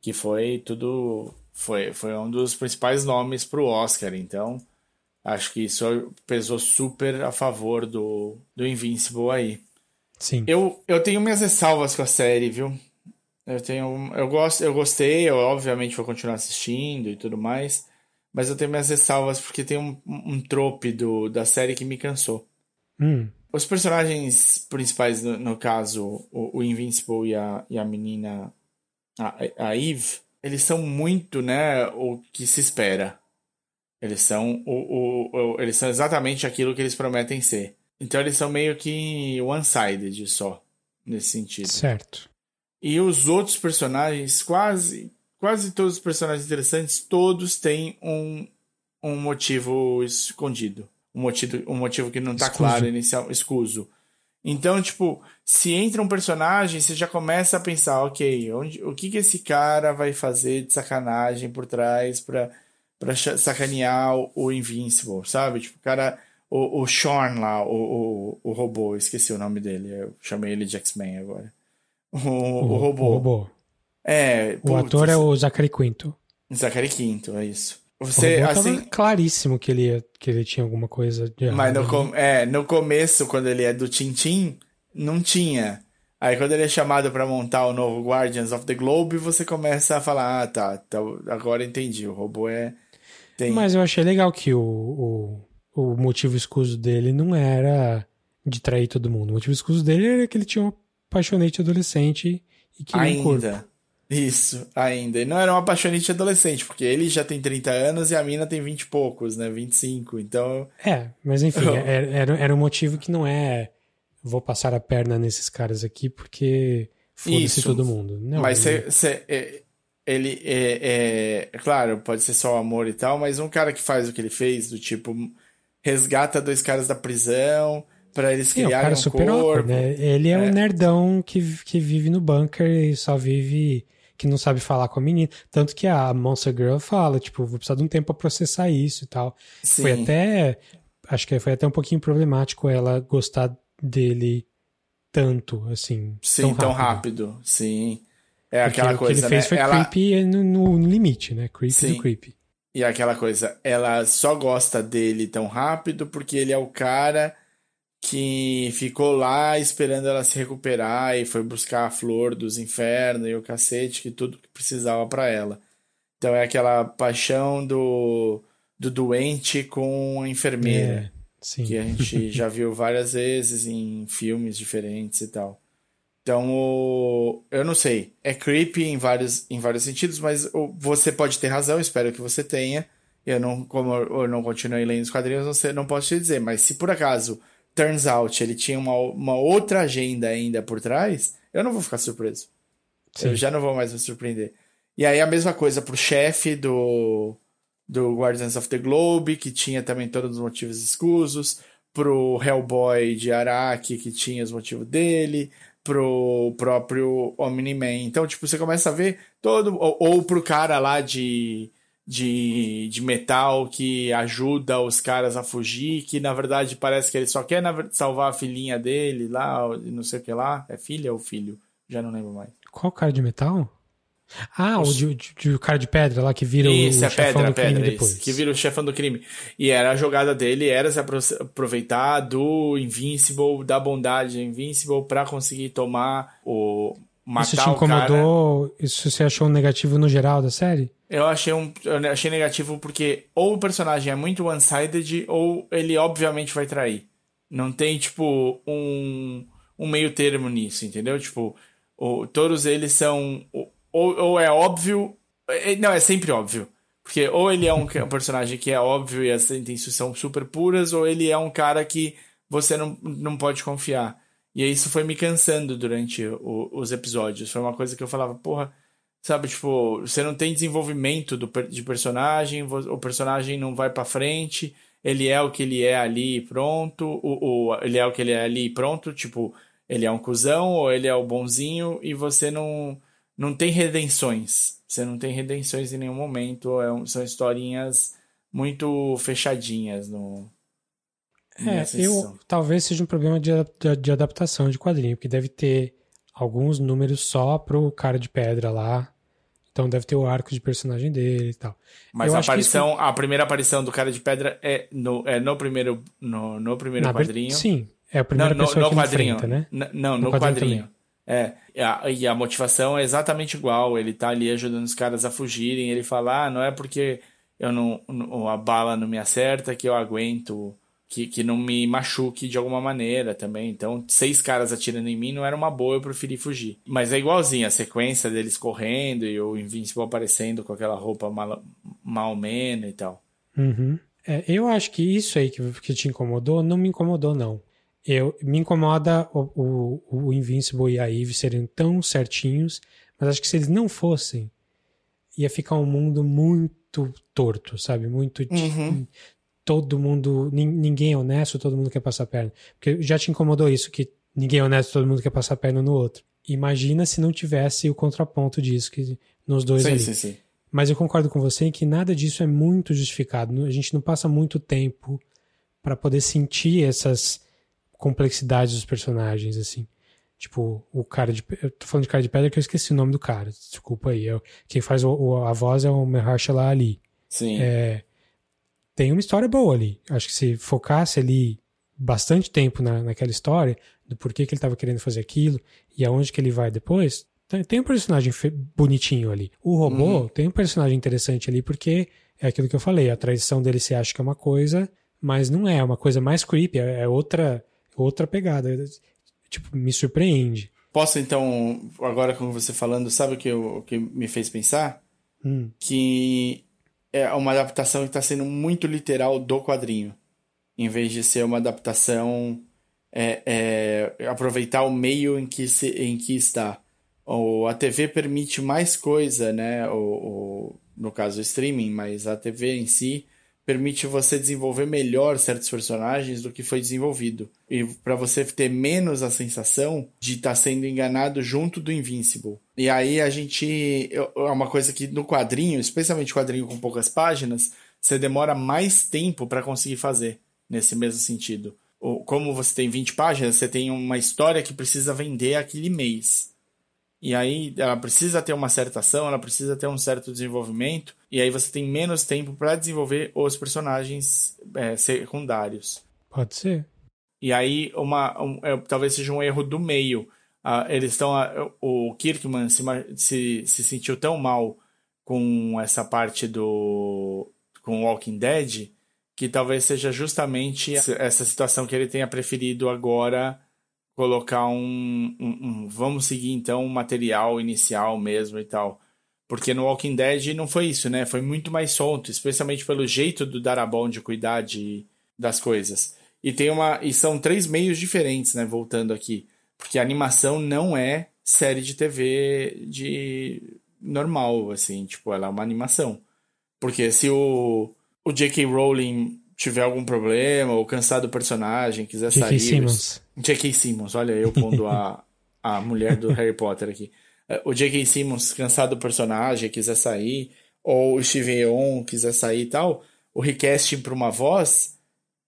que foi tudo. Foi, foi um dos principais nomes pro Oscar, então acho que isso pesou super a favor do, do Invincible aí. Sim. Eu, eu tenho minhas ressalvas com a série, viu? Eu tenho. Eu, gosto, eu gostei, eu obviamente vou continuar assistindo e tudo mais. Mas eu tenho minhas ressalvas porque tem um, um trope do, da série que me cansou. Hum. Os personagens principais, no, no caso, o, o, Invincible e a, e a menina, a, a Eve, eles são muito, né, o que se espera. Eles são, o, o, o, eles são exatamente aquilo que eles prometem ser. Então eles são meio que one-sided só, nesse sentido. Certo. E os outros personagens, quase, quase todos os personagens interessantes, todos têm um, um motivo escondido. Um motivo, um motivo que não está claro inicial, escuso. Então, tipo, se entra um personagem, você já começa a pensar, ok, onde, o que que esse cara vai fazer de sacanagem por trás pra, pra sacanear o Invincible, sabe? Tipo, o cara o, o Sean lá, o, o, o robô, esqueci o nome dele, eu chamei ele de X-Men agora. O, o, o, robô. O robô. É. O putz, ator é o Zachary Quinto. Zachary Quinto, é isso. Você, assim, claríssimo que ele, que ele tinha alguma coisa de Mas no, com, é, no começo, quando ele é do Tintin, não tinha. Aí quando ele é chamado para montar o novo Guardians of the Globe, você começa a falar, ah, tá, tá agora entendi, o robô é... Tem... Mas eu achei legal que o, o, o motivo escuso dele não era de trair todo mundo. O motivo escuso dele era que ele tinha um apaixonante adolescente e queria ainda. um corpo. Isso, ainda. E não era um apaixonante adolescente, porque ele já tem 30 anos e a mina tem 20 e poucos, né? 25, então... É, mas enfim, [laughs] era, era, um motivo que não é vou passar a perna nesses caras aqui porque foda-se todo mundo. Não, mas ele... Cê, é, ele é, é, é, Claro, pode ser só amor e tal, mas um cara que faz o que ele fez, do tipo resgata dois caras da prisão para eles criarem é, o cara um super corpo. né? Ele é, é, um nerdão que, que vive no bunker e só vive que não sabe falar com a menina. Tanto que a Monster Girl fala, tipo, vou precisar de um tempo para processar isso e tal. Sim. Foi até acho que foi até um pouquinho problemático ela gostar dele tanto, assim. Sim, tão rápido. Tão rápido. Sim. É Porque aquela coisa, que ele fez né? foi ela... creepy no, no, limite, né? Creepy Sim. do creepy. E aquela coisa, ela só gosta dele tão rápido porque ele é o cara que ficou lá esperando ela se recuperar e foi buscar a flor dos infernos e o cacete, que tudo que precisava para ela. Então é aquela paixão do, do doente com a enfermeira. É, que a gente [laughs] já viu várias vezes em filmes diferentes e tal. Então, o... eu não sei. É creepy em vários, em vários sentidos, mas você pode ter razão, espero que você tenha. Eu não, como eu não continuei lendo os quadrinhos, não, sei, não posso te dizer. Mas se por acaso, turns out, ele tinha uma, uma outra agenda ainda por trás, eu não vou ficar surpreso. Sim. Eu já não vou mais me surpreender. E aí a mesma coisa pro chefe do, do Guardians of the Globe, que tinha também todos os motivos escusos. Pro Hellboy de Araki, que tinha os motivos dele pro próprio Omni-Man. Então, tipo, você começa a ver todo. Ou, ou pro cara lá de, de, de metal que ajuda os caras a fugir, que na verdade parece que ele só quer salvar a filhinha dele lá, não sei o que lá. É filha ou filho? Já não lembro mais. Qual cara de metal? Ah, Os... o de, de, de, cara de pedra lá que vira isso, o é chefão pedra, do crime pedra, depois. Isso, que vira o chefão do crime. E era a jogada dele, era se aproveitar do Invincible, da bondade Invincible para conseguir tomar o matar Isso te incomodou? Isso você achou negativo no geral da série? Eu achei um eu achei negativo porque ou o personagem é muito one-sided ou ele obviamente vai trair. Não tem tipo um um meio termo nisso, entendeu? Tipo, o, todos eles são ou, ou é óbvio. É, não, é sempre óbvio. Porque ou ele é um, [laughs] um personagem que é óbvio e as intenções são super puras, ou ele é um cara que você não, não pode confiar. E isso foi me cansando durante o, os episódios. Foi uma coisa que eu falava, porra, sabe, tipo, você não tem desenvolvimento do, de personagem, o personagem não vai para frente, ele é o que ele é ali pronto, o, ele é o que ele é ali pronto, tipo, ele é um cuzão ou ele é o bonzinho e você não não tem redenções. Você não tem redenções em nenhum momento. É um, são historinhas muito fechadinhas no. É, eu talvez seja um problema de, de, de, adaptação de quadrinho, porque deve ter alguns números só pro cara de pedra lá. Então deve ter o arco de personagem dele e tal. Mas eu a aparição, isso... a primeira aparição do cara de pedra é no, é no primeiro, no, no primeiro quadrinho. Sim, é a primeira não, pessoa no, no que quadrinho. enfrenta, né? não, no, no quadrinho. quadrinho. É, e a, e a, motivação é exatamente igual. Ele tá ali ajudando os caras a fugirem. Ele fala: ah, não é porque eu não, a bala não me acerta que eu aguento, que, que não me machuque de alguma maneira também. Então, seis caras atirando em mim não era uma boa, eu preferi fugir. Mas é igualzinho a sequência deles correndo e o Invincible aparecendo com aquela roupa mal, mal e tal. Uhum. É, eu acho que isso aí que, que te incomodou não me incomodou, não. Eu, me incomoda o, o, o Invincible e a Eve serem tão certinhos, mas acho que se eles não fossem, ia ficar um mundo muito torto, sabe? Muito. Uhum. Todo mundo. Ninguém é honesto, todo mundo quer passar a perna. Porque já te incomodou isso, que ninguém é honesto, todo mundo quer passar a perna no outro. Imagina se não tivesse o contraponto disso que nos dois sim, ali. Sim, sim. Mas eu concordo com você em que nada disso é muito justificado. A gente não passa muito tempo para poder sentir essas complexidade dos personagens, assim. Tipo, o cara de. Eu tô falando de cara de pedra que eu esqueci o nome do cara. Desculpa aí. Eu, quem faz o, o, a voz é o Mahershala Ali. Sim. É, tem uma história boa ali. Acho que se focasse ali bastante tempo na, naquela história, do porquê que ele estava querendo fazer aquilo e aonde que ele vai depois, tem, um personagem bonitinho ali. O robô uhum. tem um personagem interessante ali porque é aquilo que eu falei. A traição dele se acha que é uma coisa, mas não é. É uma coisa mais creepy. É, é outra outra pegada. Tipo, me surpreende. Posso então, agora com você falando, sabe o que, eu, o que me fez pensar? Hum. Que é uma adaptação que está sendo muito literal do quadrinho, em vez de ser uma adaptação é, é, aproveitar o meio em que, se, em que está. Ou a TV permite mais coisa, né? Ou, ou, no caso o streaming, mas a TV em si permite você desenvolver melhor certos personagens do que foi desenvolvido. E para você ter menos a sensação de estar tá sendo enganado junto do Invincible. E aí a gente. É uma coisa que no quadrinho, especialmente quadrinho com poucas páginas, você demora mais tempo para conseguir fazer, nesse mesmo sentido. Como você tem 20 páginas, você tem uma história que precisa vender aquele mês. E aí ela precisa ter uma certa ação, ela precisa ter um certo desenvolvimento, e aí você tem menos tempo para desenvolver os personagens é, secundários. Pode ser. E aí uma, um, é, talvez seja um erro do meio. Ah, eles estão. o Kirkman se, se, se sentiu tão mal com essa parte do. com Walking Dead que talvez seja justamente essa situação que ele tenha preferido agora colocar um, um, um, vamos seguir então um material inicial mesmo e tal. Porque no Walking Dead não foi isso, né? Foi muito mais solto, especialmente pelo jeito do Darabont de cuidar de, das coisas. E tem uma e são três meios diferentes, né, voltando aqui, porque a animação não é série de TV de normal, assim, tipo, ela é uma animação. Porque se o o J.K. Rowling tiver algum problema ou cansar do personagem, quiser sair. Simmons. J.K. Simmons, olha eu pondo a, a mulher do Harry Potter aqui. É, o J.K. Simmons cansar do personagem, quiser sair, ou o Steven Yeun quiser sair e tal, o recasting para uma voz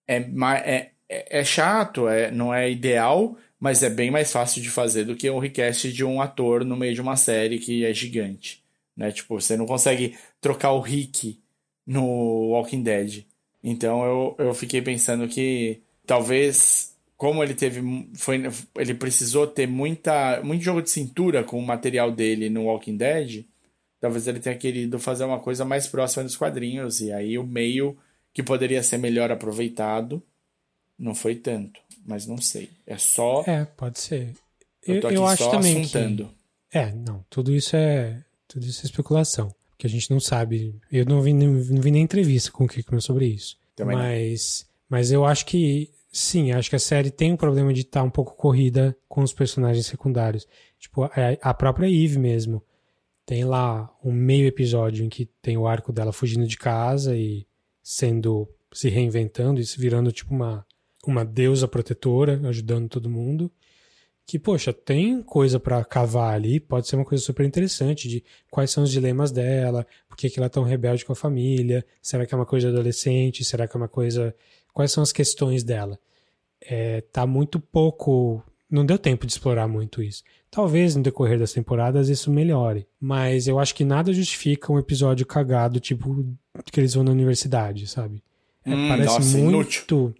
é, é, é, é chato, é, não é ideal, mas é bem mais fácil de fazer do que o recast de um ator no meio de uma série que é gigante. Né? Tipo, você não consegue trocar o Rick no Walking Dead. Então eu, eu fiquei pensando que talvez como ele teve foi ele precisou ter muita muito jogo de cintura com o material dele no Walking Dead, talvez ele tenha querido fazer uma coisa mais próxima dos quadrinhos e aí o meio que poderia ser melhor aproveitado não foi tanto, mas não sei. É só É, pode ser. Eu, eu, eu acho também assuntando. que É, não, tudo isso é tudo isso é especulação que a gente não sabe. Eu não vi, não, vi nem entrevista com o Kickman sobre isso. Também mas, não. mas eu acho que sim, acho que a série tem um problema de estar tá um pouco corrida com os personagens secundários. Tipo, a, a própria Eve mesmo. Tem lá um meio episódio em que tem o arco dela fugindo de casa e sendo se reinventando e se virando tipo uma uma deusa protetora, ajudando todo mundo, que, poxa, tem coisa para cavar ali, pode ser uma coisa super interessante de quais são os dilemas dela, por que, que ela é tão rebelde com a família, será que é uma coisa adolescente, será que é uma coisa. Quais são as questões dela? É, tá muito pouco. Não deu tempo de explorar muito isso. Talvez no decorrer das temporadas isso melhore, mas eu acho que nada justifica um episódio cagado, tipo que eles vão na universidade, sabe? É, Hum, parece nossa, muito, inútil.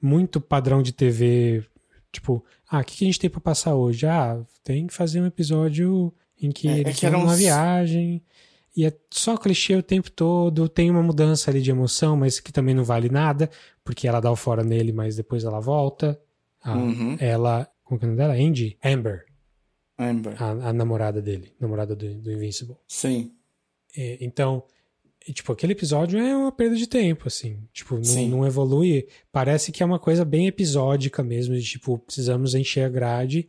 muito padrão de TV. Tipo, ah, o que, que a gente tem pra passar hoje? Ah, tem que fazer um episódio em que É, é eles que vão uns- viagem. E é só clichê o tempo todo, tem uma mudança ali de emoção, mas que também não vale nada, porque ela dá o fora nele, mas depois ela volta. Ah, Uhum. Ela. Como que é o nome dela? Andy? Amber, Amber. a, a namorada dele, namorada do, do Invincible. Sim. É, então, e, tipo, aquele episódio é uma perda de tempo, assim. Tipo, não, não evolui. Parece que é uma coisa bem episódica mesmo, de tipo, precisamos encher a grade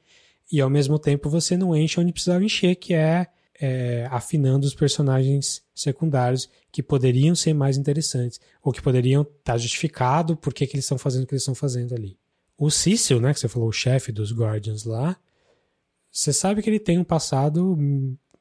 e ao mesmo tempo você não enche onde precisava encher, que é, é, afinando os personagens secundários que poderiam ser mais interessantes ou que poderiam estar justificado por que, eles estão fazendo o que eles estão fazendo ali. O Cecil, né, que você falou, o chefe dos Guardians lá, você sabe que ele tem um passado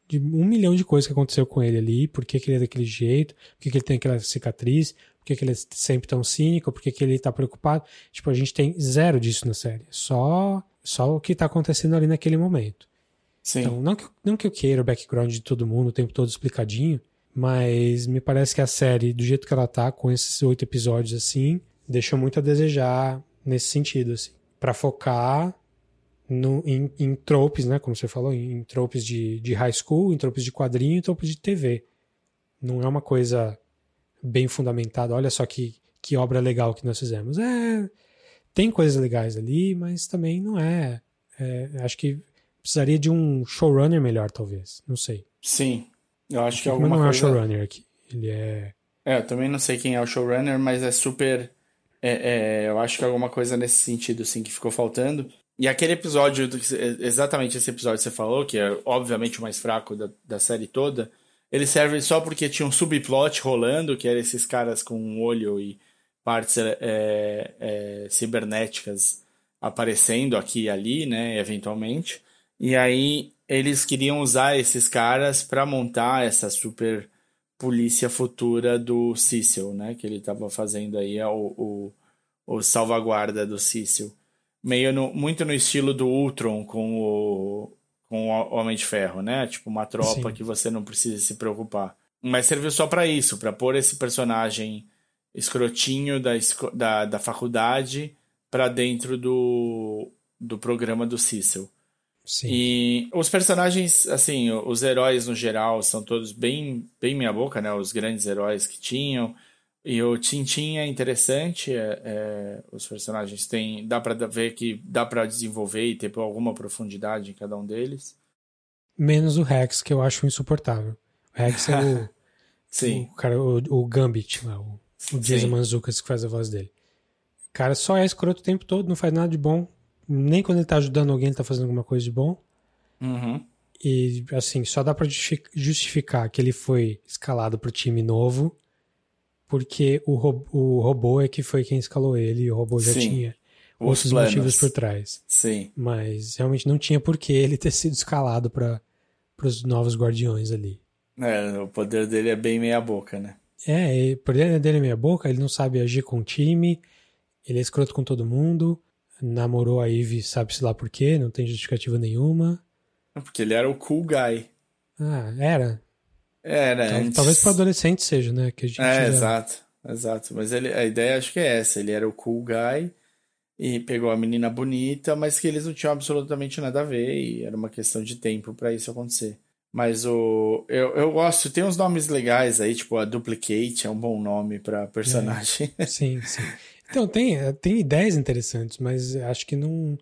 de um milhão de coisas que aconteceu com ele ali, por que, ele é daquele jeito, por que, ele tem aquela cicatriz, por que, ele é sempre tão cínico, por que, ele tá preocupado. Tipo, a gente tem zero disso na série. Só, só o que tá acontecendo ali naquele momento. Sim. Então, não que, não que eu queira o background de todo mundo o tempo todo explicadinho, mas me parece que a série, do jeito que ela tá, com esses oito episódios assim, deixou muito a desejar nesse sentido, assim. Pra focar no, em, em tropes, né? Como você falou, em, em tropes de, de high school, em tropes de quadrinho, em tropes de TV. Não é uma coisa bem fundamentada. Olha só que, que obra legal que nós fizemos. É, tem coisas legais ali, mas também não é. é acho que precisaria de um showrunner melhor, talvez. Não sei. Sim. Eu acho que alguma não é o coisa... showrunner aqui. Ele é. É, eu também não sei quem é o showrunner, mas é super. é- é, eu acho que é alguma coisa nesse sentido, assim, que ficou faltando. E aquele episódio, você- exatamente esse episódio que você falou, que é obviamente o mais fraco da, da série toda, ele serve só porque tinha um subplot rolando, que era esses caras com um olho e partes é, é, cibernéticas aparecendo aqui e ali, né, eventualmente. E aí eles queriam usar esses caras para montar essa super polícia futura do Cecil, né? Que ele estava fazendo aí é o, o, o salvaguarda do Cecil. Meio no, muito no estilo do Ultron com o, com o Homem de Ferro, né? Tipo uma tropa Sim. que você não precisa se preocupar. Mas serviu só para isso, para pôr esse personagem escrotinho da, da, da faculdade para dentro do, do programa do Cecil. Sim. E os personagens, assim, os heróis no geral são todos bem, bem meia boca, né? Os grandes heróis que tinham. E o Tintin é interessante, é, é, os personagens têm, dá pra ver que dá pra desenvolver e ter alguma profundidade em cada um deles. Menos o Rex, que eu acho insuportável. O Rex é o, [laughs] Sim, o cara, o, o Gambit, lá, o, o Jason. Manzucas que faz a voz dele. O cara só é escroto o tempo todo, não faz nada de bom. Nem quando ele tá ajudando alguém, ele tá fazendo alguma coisa de bom. Uhum. E, assim, só dá pra justifi- justificar que ele foi escalado pro time novo porque o, ro- o robô é que foi quem escalou ele e o robô já Sim. tinha Os outros planos. motivos por trás. Sim, Mas realmente não tinha por que ele ter sido escalado para os novos guardiões ali. é, o poder dele é bem meia boca, né? É, e por dentro dele é meia boca, ele não sabe agir com o time, ele é escroto com todo mundo, namorou a Eve, sabe-se lá por quê, não tem justificativa nenhuma. Porque ele era o cool guy. Ah, era. Era Tal- antes. Talvez para adolescente seja, né? Que a gente É, já- exato, exato. Mas ele, a ideia acho que é essa. Ele era o cool guy e pegou a menina bonita, mas que eles não tinham absolutamente nada a ver e era uma questão de tempo pra isso acontecer. Mas o eu, eu gosto, tem uns nomes legais aí, tipo a Duplicate é um bom nome pra personagem. Sim, sim. [laughs] Então, tem, eh, tem ideias interessantes, mas acho que não,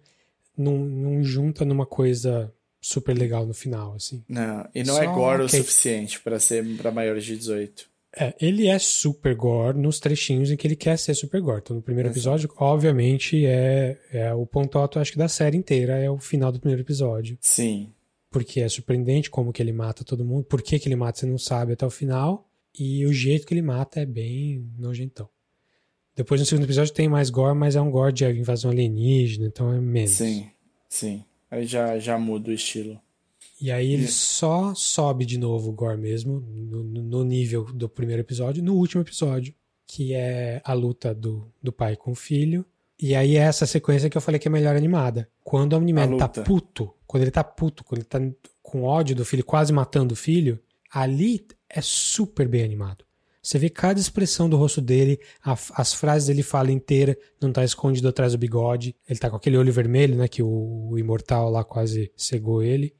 não, não junta numa coisa super legal no final, assim. Não, e não Só é gore o ok. suficiente pra ser pra maiores de 18. É, ele é super gore nos trechinhos em que ele quer ser super gore. Então, no primeiro Exato. episódio, obviamente, é, é o ponto alto, acho que da série inteira, é o final do primeiro episódio. Sim, Porque é surpreendente como que ele mata todo mundo, por que que ele mata você não sabe até o final, e o jeito que ele mata é bem nojentão. Depois no segundo episódio tem mais gore, mas é um gore de invasão alienígena, então é menos. sim, sim. Aí já, já muda o estilo. E aí ele só sobe de novo o gore mesmo, no, no, nível do primeiro episódio, no último episódio, que é a luta do, do pai com o filho. E aí é essa sequência que eu falei que é melhor animada. Quando o Omni-Man tá puto, quando ele tá puto, quando ele tá com ódio do filho, quase matando o filho, ali é super bem animado. Você vê cada expressão do rosto dele, a, as frases ele fala inteira, não tá escondido atrás do bigode. Ele tá com aquele olho vermelho, né? Que o, o imortal lá quase cegou ele.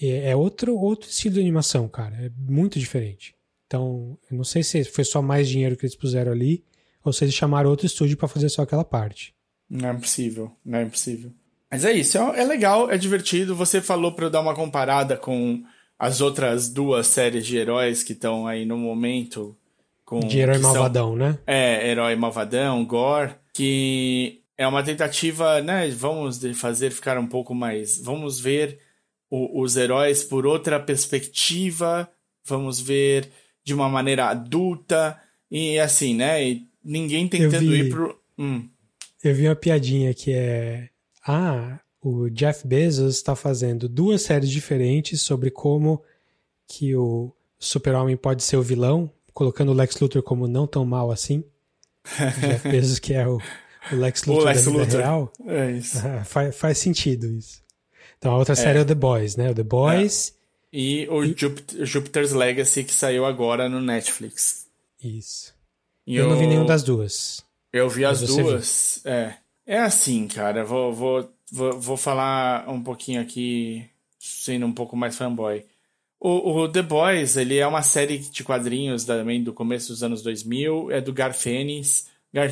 E, é outro, outro estilo de animação, cara. É muito diferente. Então, eu não sei se foi só mais dinheiro que eles puseram ali, ou se eles chamaram outro estúdio para fazer só aquela parte. Não é possível, não é possível. Mas é isso, é, é legal, é divertido. Você falou para eu dar uma comparada com as outras duas séries de heróis que estão aí no momento com, de herói malvadão, são, né? É, herói malvadão, gore, que é uma tentativa, né? Vamos fazer ficar um pouco mais. Vamos ver o, os heróis por outra perspectiva, vamos ver de uma maneira adulta, e assim, né? E ninguém tentando vi, ir pro. Hum. Eu vi uma piadinha que é. Ah, o Jeff Bezos está fazendo duas séries diferentes sobre como que o Super-Homem pode ser o vilão colocando o Lex Luthor como não tão mal assim. Jeff [laughs] Bezos, que é o, o Lex Luthor o Lex da vida Luthor. real. É isso. faz, faz sentido isso. Então a outra é. série é o The Boys, né? O The Boys. É. E o e... Jupiter's Legacy, que saiu agora no Netflix. Isso. E eu, não vi nenhuma das duas. Eu vi as duas. Viu. É. É assim, cara. Vou, vou, vou, vou falar um pouquinho aqui, sendo um pouco mais fanboy. O, o, The Boys, ele é uma série de quadrinhos também do começo dos anos 2000, é do. Garth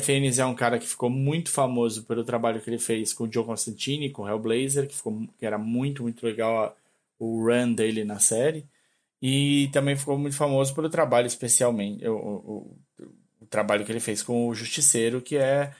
Ennis é um cara que ficou muito famoso pelo trabalho que ele fez com o Joe Constantine, com o Hellblazer, que, ficou, que era muito, muito legal o run dele na série. E também ficou muito famoso pelo trabalho, especialmente, o, o, o trabalho que ele fez com o Justiceiro, que é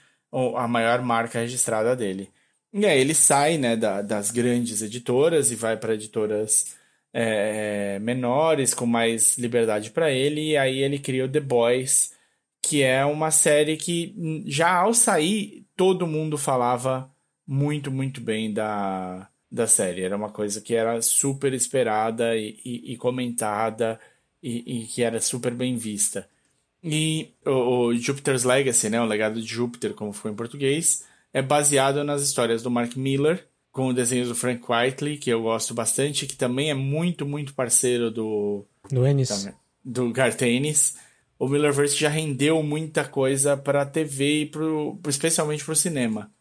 a maior marca registrada dele. E aí ele sai né, da, das grandes editoras e vai para editoras é, menores, com mais liberdade para ele, e aí ele cria o The Boys, que é uma série que hum, já ao sair todo mundo falava muito, muito bem da, da série. Era uma coisa que era super esperada e, e, e comentada e, e, que era super bem vista. E o, o, Jupiter's Legacy, né, o legado de Júpiter, como foi em português, é baseado nas histórias do Mark Miller, com desenhos do Frank Whiteley, que eu gosto bastante, que também é muito, muito parceiro do. Do Ennis. Do Garth Ennis. O Millerverse já rendeu muita coisa para a TV e pro, especialmente para o cinema.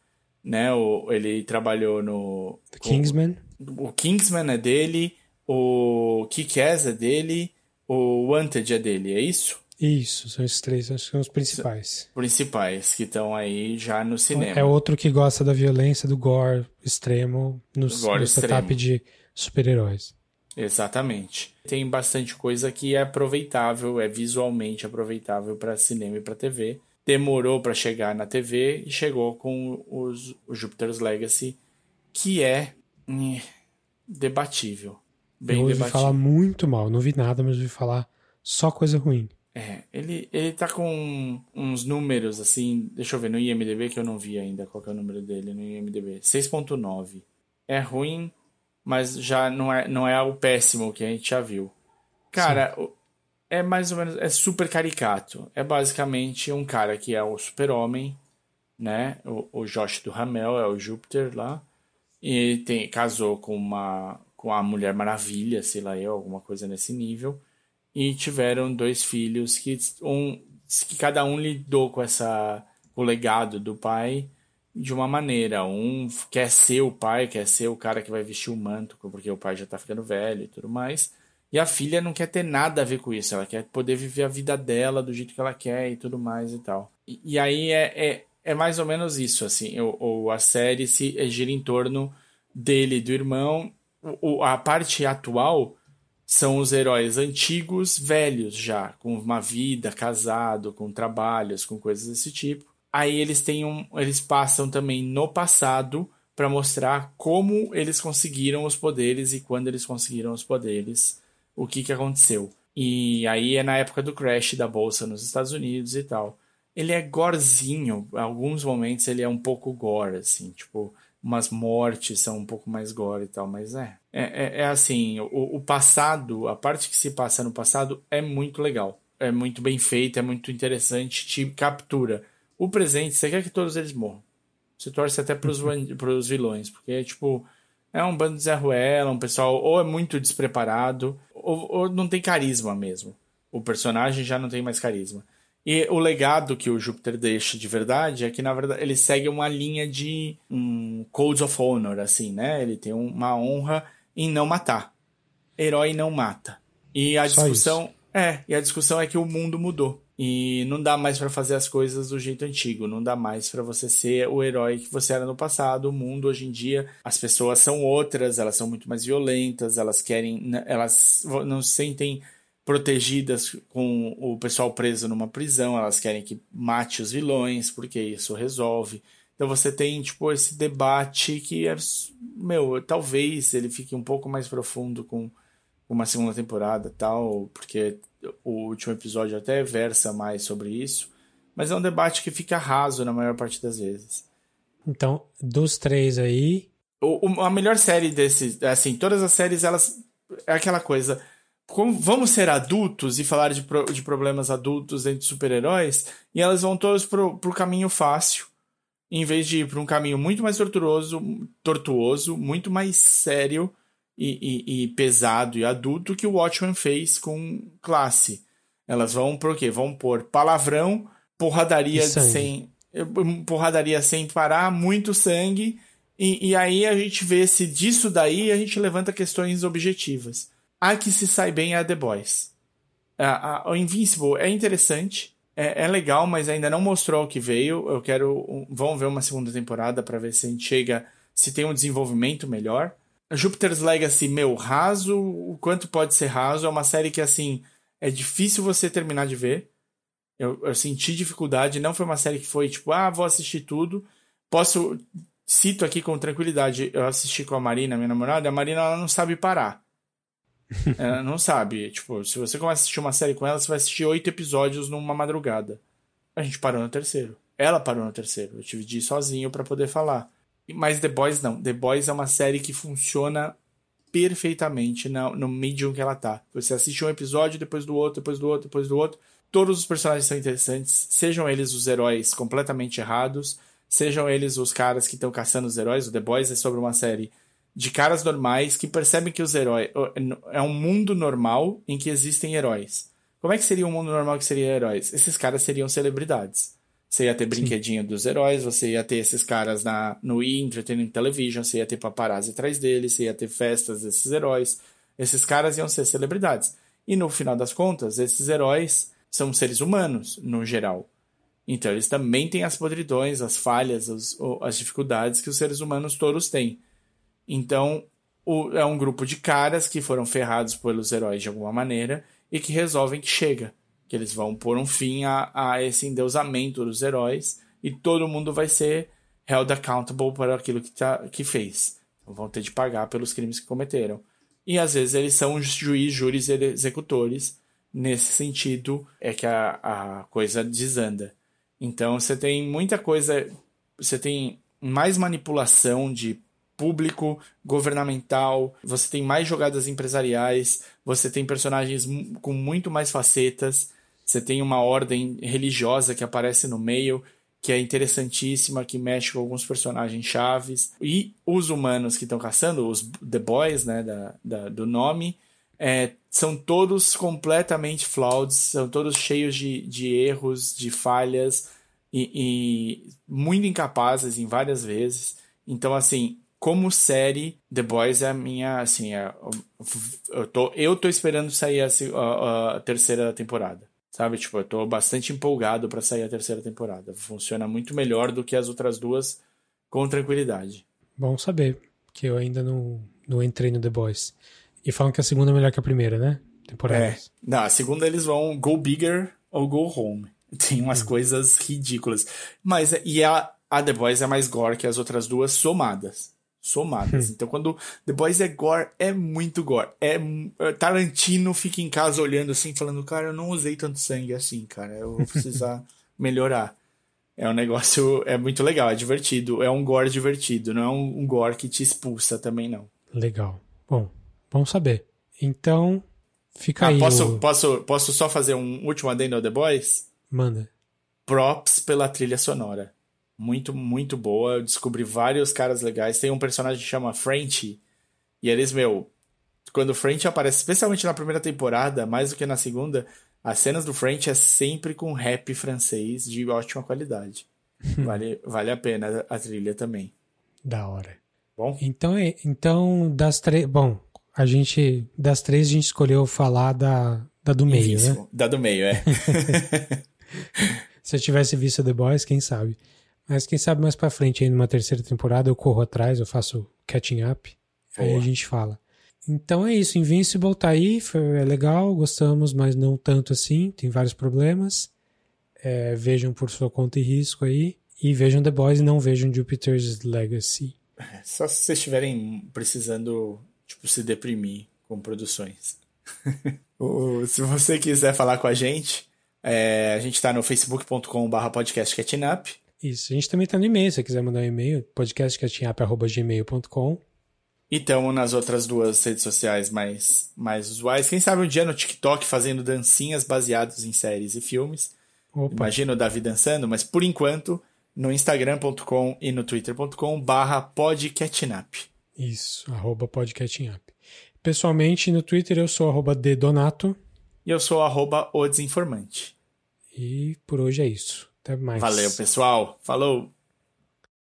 Né? O, ele trabalhou no. The Kingsman. O, o Kingsman é dele, o Kick-Ass é dele, o Wanted é dele, é isso? Isso, são esses três, acho que são os principais. Principais, que estão aí já no cinema. É outro que gosta da violência, do gore extremo, no, gore no setup de super-heróis. Exatamente. Tem bastante coisa que é aproveitável, é visualmente aproveitável para cinema e para TV. Demorou para chegar na TV e chegou com os, o Jupiter's Legacy, que é eh, debatível. Bem Eu ouvi debatível. falar muito mal, não vi nada, mas ouvi falar só coisa ruim. É, ele, ele tá com uns números assim, deixa eu ver, no IMDB que eu não vi ainda qual é o número dele no IMDB. 6.9. É ruim, mas já não é, não é o péssimo que a gente já viu. Cara, Sim. é mais ou menos, é super caricato. É basicamente um cara que é o super-homem, né? O, o Josh do Ramel é o Júpiter lá. E tem, casou com uma com a Mulher Maravilha, sei lá eu, alguma coisa nesse nível e tiveram dois filhos que um que cada um lidou com essa o legado do pai de uma maneira. Um quer ser o pai, quer ser o cara que vai vestir o manto, porque o pai já tá ficando velho e tudo mais. E a filha não quer ter nada a ver com isso, ela quer poder viver a vida dela do jeito que ela quer e tudo mais e tal. E, e aí é, é, é, mais ou menos isso, assim, o, a série se gira em torno dele do irmão. O, a parte atual são os heróis antigos, velhos já, com uma vida, casado, com trabalhos, com coisas desse tipo. Aí eles têm um, eles passam também no passado para mostrar como eles conseguiram os poderes e quando eles conseguiram os poderes, o que que aconteceu. E aí é na época do crash da bolsa nos Estados Unidos e tal. Ele é gorzinho, em alguns momentos ele é um pouco gore assim, tipo, umas mortes são um pouco mais gore e tal, mas é. É, é, é assim, o, o, passado, a parte que se passa no passado é muito legal. É muito bem feita, é muito interessante, te captura. O presente, você quer que todos eles morram. Você torce até pros, pros vilões, porque, tipo, é um bando de Zé Ruela, um pessoal ou é muito despreparado, ou, ou não tem carisma mesmo. O personagem já não tem mais carisma. E o legado que o Júpiter deixa de verdade é que, na verdade, ele segue uma linha de um Codes of Honor, assim, né? Ele tem uma honra em não matar. Herói não mata. E a Só discussão. Isso. É, e a discussão é que o mundo mudou. E não dá mais para fazer as coisas do jeito antigo, não dá mais para você ser o herói que você era no passado. O mundo hoje em dia, as pessoas são outras, elas são muito mais violentas, elas querem, elas não se sentem protegidas com o pessoal preso numa prisão, elas querem que mate os vilões, porque isso resolve. Então você tem, tipo, esse debate que é, meu, talvez ele fique um pouco mais profundo com uma segunda temporada tal, porque o último episódio até versa mais sobre isso, mas é um debate que fica raso na maior parte das vezes. Então, dos três aí... O, o, a melhor série desse, assim, todas as séries, elas, é aquela coisa como vamos ser adultos e falar de, pro, de problemas adultos dentro de super-heróis, e elas vão todas pro, pro caminho fácil, em vez de ir para um caminho muito mais tortuoso, tortuoso, muito mais sério e, e, e, pesado e adulto que o Watchmen fez com classe. Elas vão por quê? Vão por palavrão, porradaria sem porradaria sem parar, muito sangue, e, e aí a gente vê se disso daí a gente levanta questões objetivas. A que se sai bem é a The Boys. A, a, Invincible é interessante, é, é, legal, mas ainda não mostrou o que veio. Eu quero. Um, vamos ver uma segunda temporada para ver se a gente chega. Se tem um desenvolvimento melhor. Jupiter's Legacy, meu, raso, o quanto pode ser raso. É uma série que, assim, é difícil você terminar de ver. Eu, eu senti dificuldade. Não foi uma série que foi tipo, ah, vou assistir tudo. Posso. Cito aqui com tranquilidade. Eu assisti com a Marina, minha namorada. A Marina, ela não sabe parar. Ela não sabe. Tipo, se você começa a assistir uma série com ela, você vai assistir oito episódios numa madrugada. A gente parou no terceiro. Ela parou no terceiro. Eu tive de ir sozinho para poder falar. Mas The Boys não. The Boys é uma série que funciona perfeitamente no, no medium que ela tá. Você assiste um episódio, depois do outro, depois do outro, depois do outro. Todos os personagens são interessantes. Sejam eles os heróis completamente errados, sejam eles os caras que estão caçando os heróis. O The Boys é sobre uma série de caras normais que percebem que os heróis. É um mundo normal em que existem heróis. Como é que seria um mundo normal que seria heróis? Esses caras seriam celebridades. Você ia ter brinquedinho Sim. dos heróis, você ia ter esses caras na, no E! Entertainment Television, você ia ter paparazzi atrás deles, você ia ter festas desses heróis. Esses caras iam ser celebridades. E no final das contas, esses heróis são seres humanos, no geral. Então eles também têm as podridões, as falhas, as, as dificuldades que os seres humanos todos têm. Então, o, é um grupo de caras que foram ferrados pelos heróis de alguma maneira e que resolvem que chega. Que eles vão pôr um fim a, a esse endeusamento dos heróis e todo mundo vai ser held accountable por aquilo que, tá, que fez. Então, vão ter de pagar pelos crimes que cometeram. E às vezes eles são juiz, júris e executores. Nesse sentido é que a, a coisa desanda. Então você tem muita coisa. Você tem mais manipulação de público, governamental, você tem mais jogadas empresariais, você tem personagens com muito mais facetas, você tem uma ordem religiosa que aparece no meio, que é interessantíssima, que mexe com alguns personagens chaves. E os humanos que estão caçando, os The Boys, né, da, da do nome, é, são todos completamente flawed, são todos cheios de, de erros, de falhas e, e muito incapazes em várias vezes. Então, assim, como série, The Boys é a minha, assim, é, eu, tô, eu tô esperando sair a, a, a, terceira temporada. Sabe? Tipo, eu tô bastante empolgado para sair a terceira temporada. Funciona muito melhor do que as outras duas, com tranquilidade. Bom saber, que eu ainda não, não entrei no The Boys. E falam que a segunda é melhor que a primeira, né? Temporada. É. Não, a segunda eles vão go bigger ou go home. [laughs] Tem umas hum. coisas ridículas. Mas, e a, a The Boys é mais gore que as outras duas somadas somadas. Hum. Então, quando The Boys é gore, é muito gore. É, é, Tarantino fica em casa olhando assim, falando, cara, eu não usei tanto sangue assim, cara. Eu vou precisar [laughs] melhorar. É um negócio, é muito legal, é divertido. É um gore divertido, não é um, um gore que te expulsa também, não. Legal. Bom, bom saber. Então, fica Ah, aí. posso, o- posso, posso só fazer um último adendo ao The Boys? Manda. Props pela trilha sonora. Muito, muito boa. Eu descobri vários caras legais. Tem um personagem que chama French. E eles, meu, quando o French aparece, especialmente na primeira temporada, mais do que na segunda, as cenas do French é sempre com rap francês de ótima qualidade. [laughs] Vale, vale a pena a trilha também. Da hora. Bom, Então, é- então das três. Bom, a gente. Das três, a gente escolheu falar da, da do meio, né? Da do meio, é. [laughs] Se eu tivesse visto The Boys, quem sabe? Mas quem sabe mais pra frente, aí numa terceira temporada, eu corro atrás, eu faço catching up. Aí Boa. a gente fala. Então é isso, Invincible tá aí, foi, é legal, gostamos, mas não tanto assim, tem vários problemas. É, vejam por sua conta e risco aí. E vejam The Boys e não vejam Jupiter's Legacy. [laughs] Só se vocês estiverem precisando, tipo, se deprimir com produções. [laughs] Se você quiser falar com a gente, é, a gente tá no facebook.com.br podcastcatchingup. Isso, a gente também tá no e-mail, se você quiser mandar um e-mail, podcastcatchingup.gmail.com. E estamos nas outras duas redes sociais mais, mais usuais. Quem sabe um dia no TikTok fazendo dancinhas baseadas em séries e filmes. Opa, Imagina o Davi dançando, mas por enquanto no instagram.com e no twitter.com barra isso, arroba podcastingup. Pessoalmente, no Twitter eu sou arroba ddonato. E eu sou arroba o desinformante. E por hoje é isso. Até mais. Valeu, pessoal. Falou!